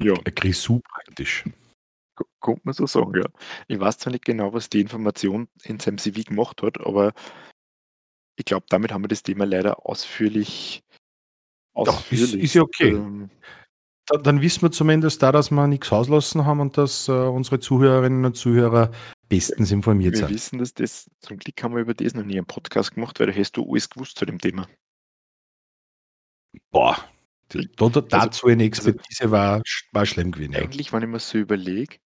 S2: Ja.
S1: Ein Grisou praktisch.
S2: Kommt man so sagen, ja. Ich weiß zwar nicht genau, was die Information in seinem CV gemacht hat, aber ich glaube, damit haben wir das Thema leider ausführlich.
S1: Doch, ist, ist ja okay. Ähm, dann, dann, wissen wir zumindest da, dass wir nichts auslassen haben und dass äh, unsere Zuhörerinnen und Zuhörer bestens informiert
S2: wir
S1: sind.
S2: Wir wissen, dass das, zum Glück haben wir über das noch nie einen Podcast gemacht, weil da hast du alles gewusst zu dem Thema.
S1: Boah, da, da, dazu eine Expertise also, war, war schlimm gewesen.
S2: Eigentlich, ja. wenn ich mir so überlege,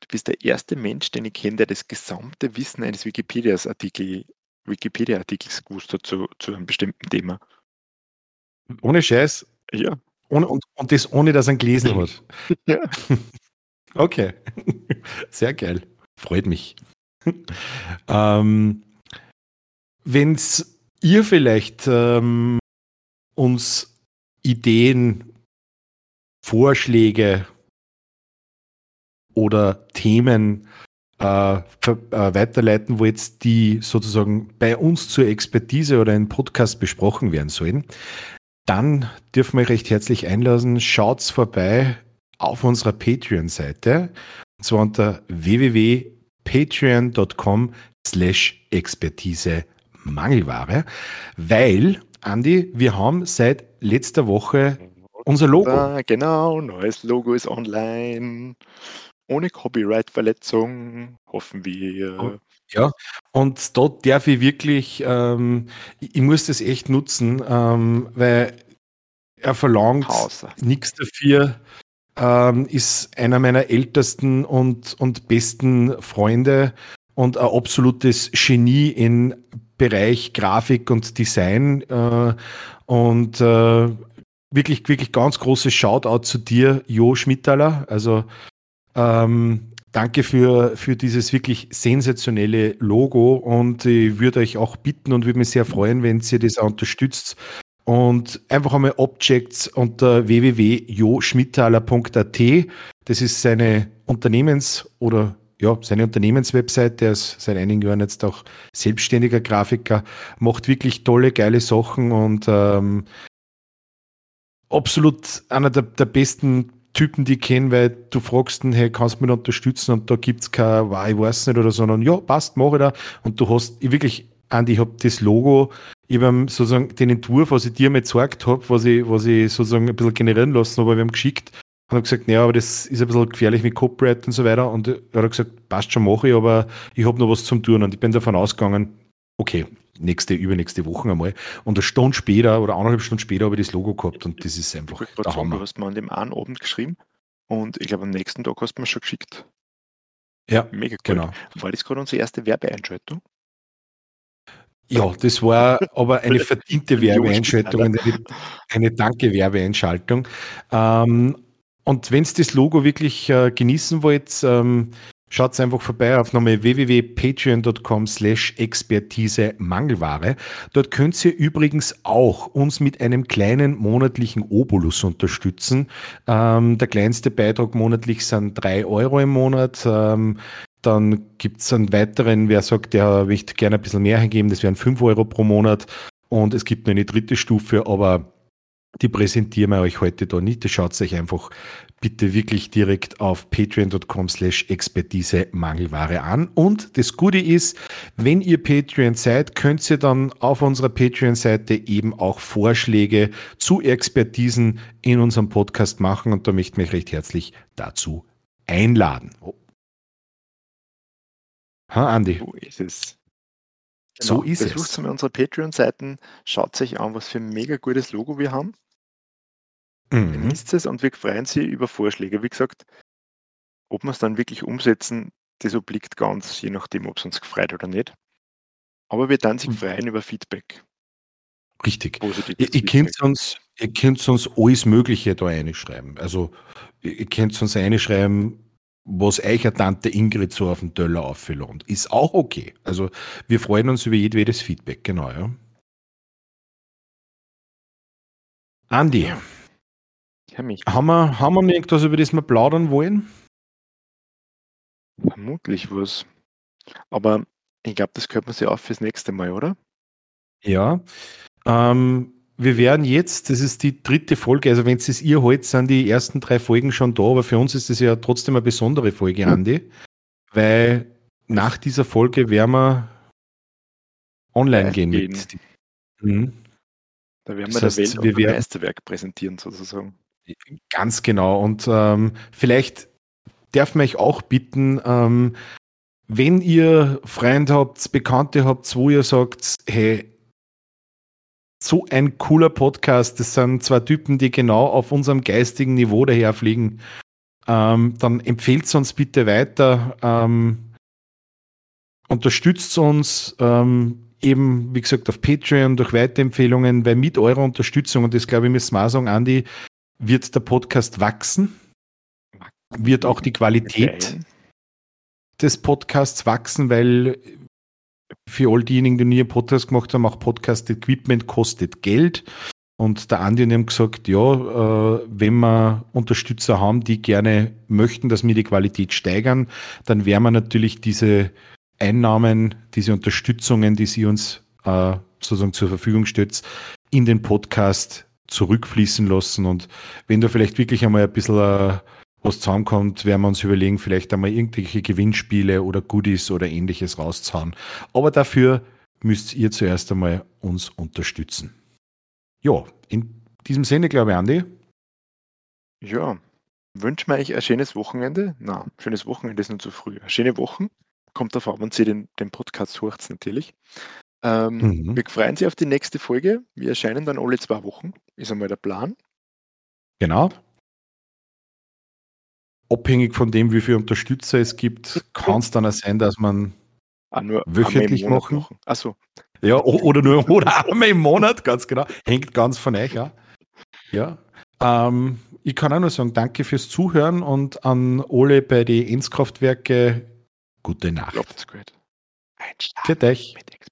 S2: du bist der erste Mensch, den ich kenne, der das gesamte Wissen eines Wikipedia-Artikels Wikipedia gewusst hat zu, zu einem bestimmten Thema.
S1: Ohne Scheiß?
S2: Ja.
S1: Ohne, und, und das ohne, dass er ihn gelesen hat.
S2: ja.
S1: Okay. Sehr geil. Freut mich. ähm, Wenn ihr vielleicht ähm, uns Ideen, Vorschläge oder Themen äh, äh, weiterleiten wollt, die sozusagen bei uns zur Expertise oder in Podcast besprochen werden sollen, dann dürfen wir recht herzlich einladen. Schaut's vorbei auf unserer Patreon-Seite. Und zwar unter www.patreon.com slash Expertise Mangelware, weil, Andi, wir haben seit letzter Woche unser Logo.
S2: Ah, genau, neues Logo ist online. Ohne Copyright-Verletzung, hoffen wir.
S1: Ja, und da darf ich wirklich, ähm, ich, ich, muss das echt nutzen, ähm, weil er verlangt nichts dafür, ähm, ist einer meiner ältesten und, und besten Freunde und ein absolutes Genie im Bereich Grafik und Design. Äh, und äh, wirklich, wirklich ganz großes Shoutout zu dir, Jo Schmittaler. Also ähm, danke für, für dieses wirklich sensationelle Logo und ich würde euch auch bitten und würde mich sehr freuen, wenn ihr das auch unterstützt und einfach einmal Objects unter www.joschmittaler.at. Das ist seine Unternehmens- oder ja, seine Unternehmenswebsite, der ist seit einigen Jahren jetzt auch selbstständiger Grafiker, macht wirklich tolle, geile Sachen und ähm, absolut einer der, der besten Typen, die ich kenne, weil du fragst hey, kannst du mich unterstützen und da gibt es kein, wow, ich weiß nicht oder so, sondern ja, passt, mache ich da. Und du hast, ich wirklich, Andi, ich habe das Logo, ich habe sozusagen den Entwurf, was ich dir mal gezeigt habe, was ich, was ich sozusagen ein bisschen generieren lassen habe, wir haben geschickt und habe gesagt, naja, aber das ist ein bisschen gefährlich mit Copyright und so weiter. Und er hat gesagt, passt schon, mache ich, aber ich habe noch was zum tun. Und ich bin davon ausgegangen, okay, nächste, übernächste Woche einmal. Und eine Stunde später oder eineinhalb Stunden später habe ich das Logo gehabt und das ist einfach
S2: ich der sagen, Du hast mir an dem einen Abend geschrieben und ich glaube am nächsten Tag hast du mir schon geschickt.
S1: Ja, mega cool. genau.
S2: War das gerade unsere erste Werbeeinschaltung?
S1: Ja, das war aber eine verdiente Werbeeinschaltung, eine, eine Danke-Werbeeinschaltung. Ähm, und wenn ihr das Logo wirklich äh, genießen wollt, ähm, Schaut einfach vorbei auf nochmal www.patreon.com slash Expertise Mangelware. Dort könnt ihr übrigens auch uns mit einem kleinen monatlichen Obolus unterstützen. Ähm, der kleinste Beitrag monatlich sind drei Euro im Monat. Ähm, dann gibt es einen weiteren, wer sagt, der möchte gerne ein bisschen mehr hingeben, das wären fünf Euro pro Monat. Und es gibt noch eine dritte Stufe, aber die präsentieren wir euch heute da nicht. Schaut euch einfach bitte wirklich direkt auf patreon.com slash Expertise Mangelware an. Und das Gute ist, wenn ihr Patreon seid, könnt ihr dann auf unserer Patreon-Seite eben auch Vorschläge zu Expertisen in unserem Podcast machen. Und da möchte ich mich recht herzlich dazu einladen. Oh. Ha, Andi.
S2: So ist es.
S1: Genau. So ist
S2: Besucht
S1: es.
S2: mal unsere Patreon-Seiten, schaut euch an, was für ein mega gutes Logo wir haben. Mhm. Genießt es und wir freuen Sie über Vorschläge. Wie gesagt, ob wir es dann wirklich umsetzen, das obliegt ganz, je nachdem, ob es uns gefreut oder nicht. Aber wir dann sich mhm. freuen über Feedback.
S1: Richtig. Ihr, ihr, könnt uns, ihr könnt uns alles Mögliche da reinschreiben. Also, ihr könnt uns reinschreiben, was euch eine Tante Ingrid so auf den Teller aufgelohnt. Ist auch okay. Also, wir freuen uns über jedwedes Feedback, genau, ja. Andi.
S2: Herr mich.
S1: Haben wir, haben wir noch irgendwas, über das wir plaudern wollen?
S2: Vermutlich was. Aber ich glaube, das könnte man sich auch fürs nächste Mal, oder?
S1: Ja. Ähm, wir werden jetzt, das ist die dritte Folge, also wenn es ihr heute sind die ersten drei Folgen schon da, aber für uns ist das ja trotzdem eine besondere Folge, Andi, weil nach dieser Folge werden wir online gehen.
S2: gehen.
S1: Mit, mhm.
S2: Da werden
S1: Das
S2: wir
S1: heißt,
S2: der Welt
S1: wir werden-
S2: Meisterwerk präsentieren, sozusagen.
S1: Ganz genau. Und ähm, vielleicht darf euch auch bitten, ähm, wenn ihr Freunde habt, Bekannte habt, wo ihr sagt, hey, so ein cooler Podcast, das sind zwei Typen, die genau auf unserem geistigen Niveau daherfliegen, ähm, dann empfehlt uns bitte weiter, ähm, unterstützt uns ähm, eben, wie gesagt, auf Patreon durch Weiterempfehlungen, weil mit eurer Unterstützung, und das glaube ich, müssen wir auch sagen, Andi, wird der Podcast wachsen, wird auch die Qualität des Podcasts wachsen, weil für all diejenigen, die nie einen Podcast gemacht haben, auch Podcast-Equipment kostet Geld. Und der Andi und ich haben gesagt, ja, äh, wenn wir Unterstützer haben, die gerne möchten, dass wir die Qualität steigern, dann werden wir natürlich diese Einnahmen, diese Unterstützungen, die sie uns äh, sozusagen zur Verfügung stellt, in den Podcast zurückfließen lassen. Und wenn da vielleicht wirklich einmal ein bisschen äh, was zusammenkommt, werden wir uns überlegen, vielleicht einmal irgendwelche Gewinnspiele oder Goodies oder ähnliches rauszuhauen. Aber dafür müsst ihr zuerst einmal uns unterstützen. Ja, in diesem Sinne, glaube ich, Andi.
S2: Ja, wünsche mir euch ein schönes Wochenende. Na, schönes Wochenende ist noch zu früh. Eine schöne Wochen. Kommt davon, wenn Sie den, den Podcast hört, natürlich. Ähm,
S1: Mhm.
S2: Wir freuen sich auf die nächste Folge. Wir erscheinen dann alle zwei Wochen. Ist einmal der Plan.
S1: Genau. Abhängig von dem, wie viele Unterstützer es gibt, kann es dann auch sein, dass man
S2: Ah,
S1: Wöchentlich
S2: Monat
S1: machen?
S2: Achso,
S1: Ja, oder nur oder einmal im Monat, ganz genau. Hängt ganz von euch ab. Ja. Ähm, ich kann auch nur sagen, danke fürs Zuhören und an alle bei den Enzkraftwerke gute Nacht.
S2: gut. Einschlafen mit Ex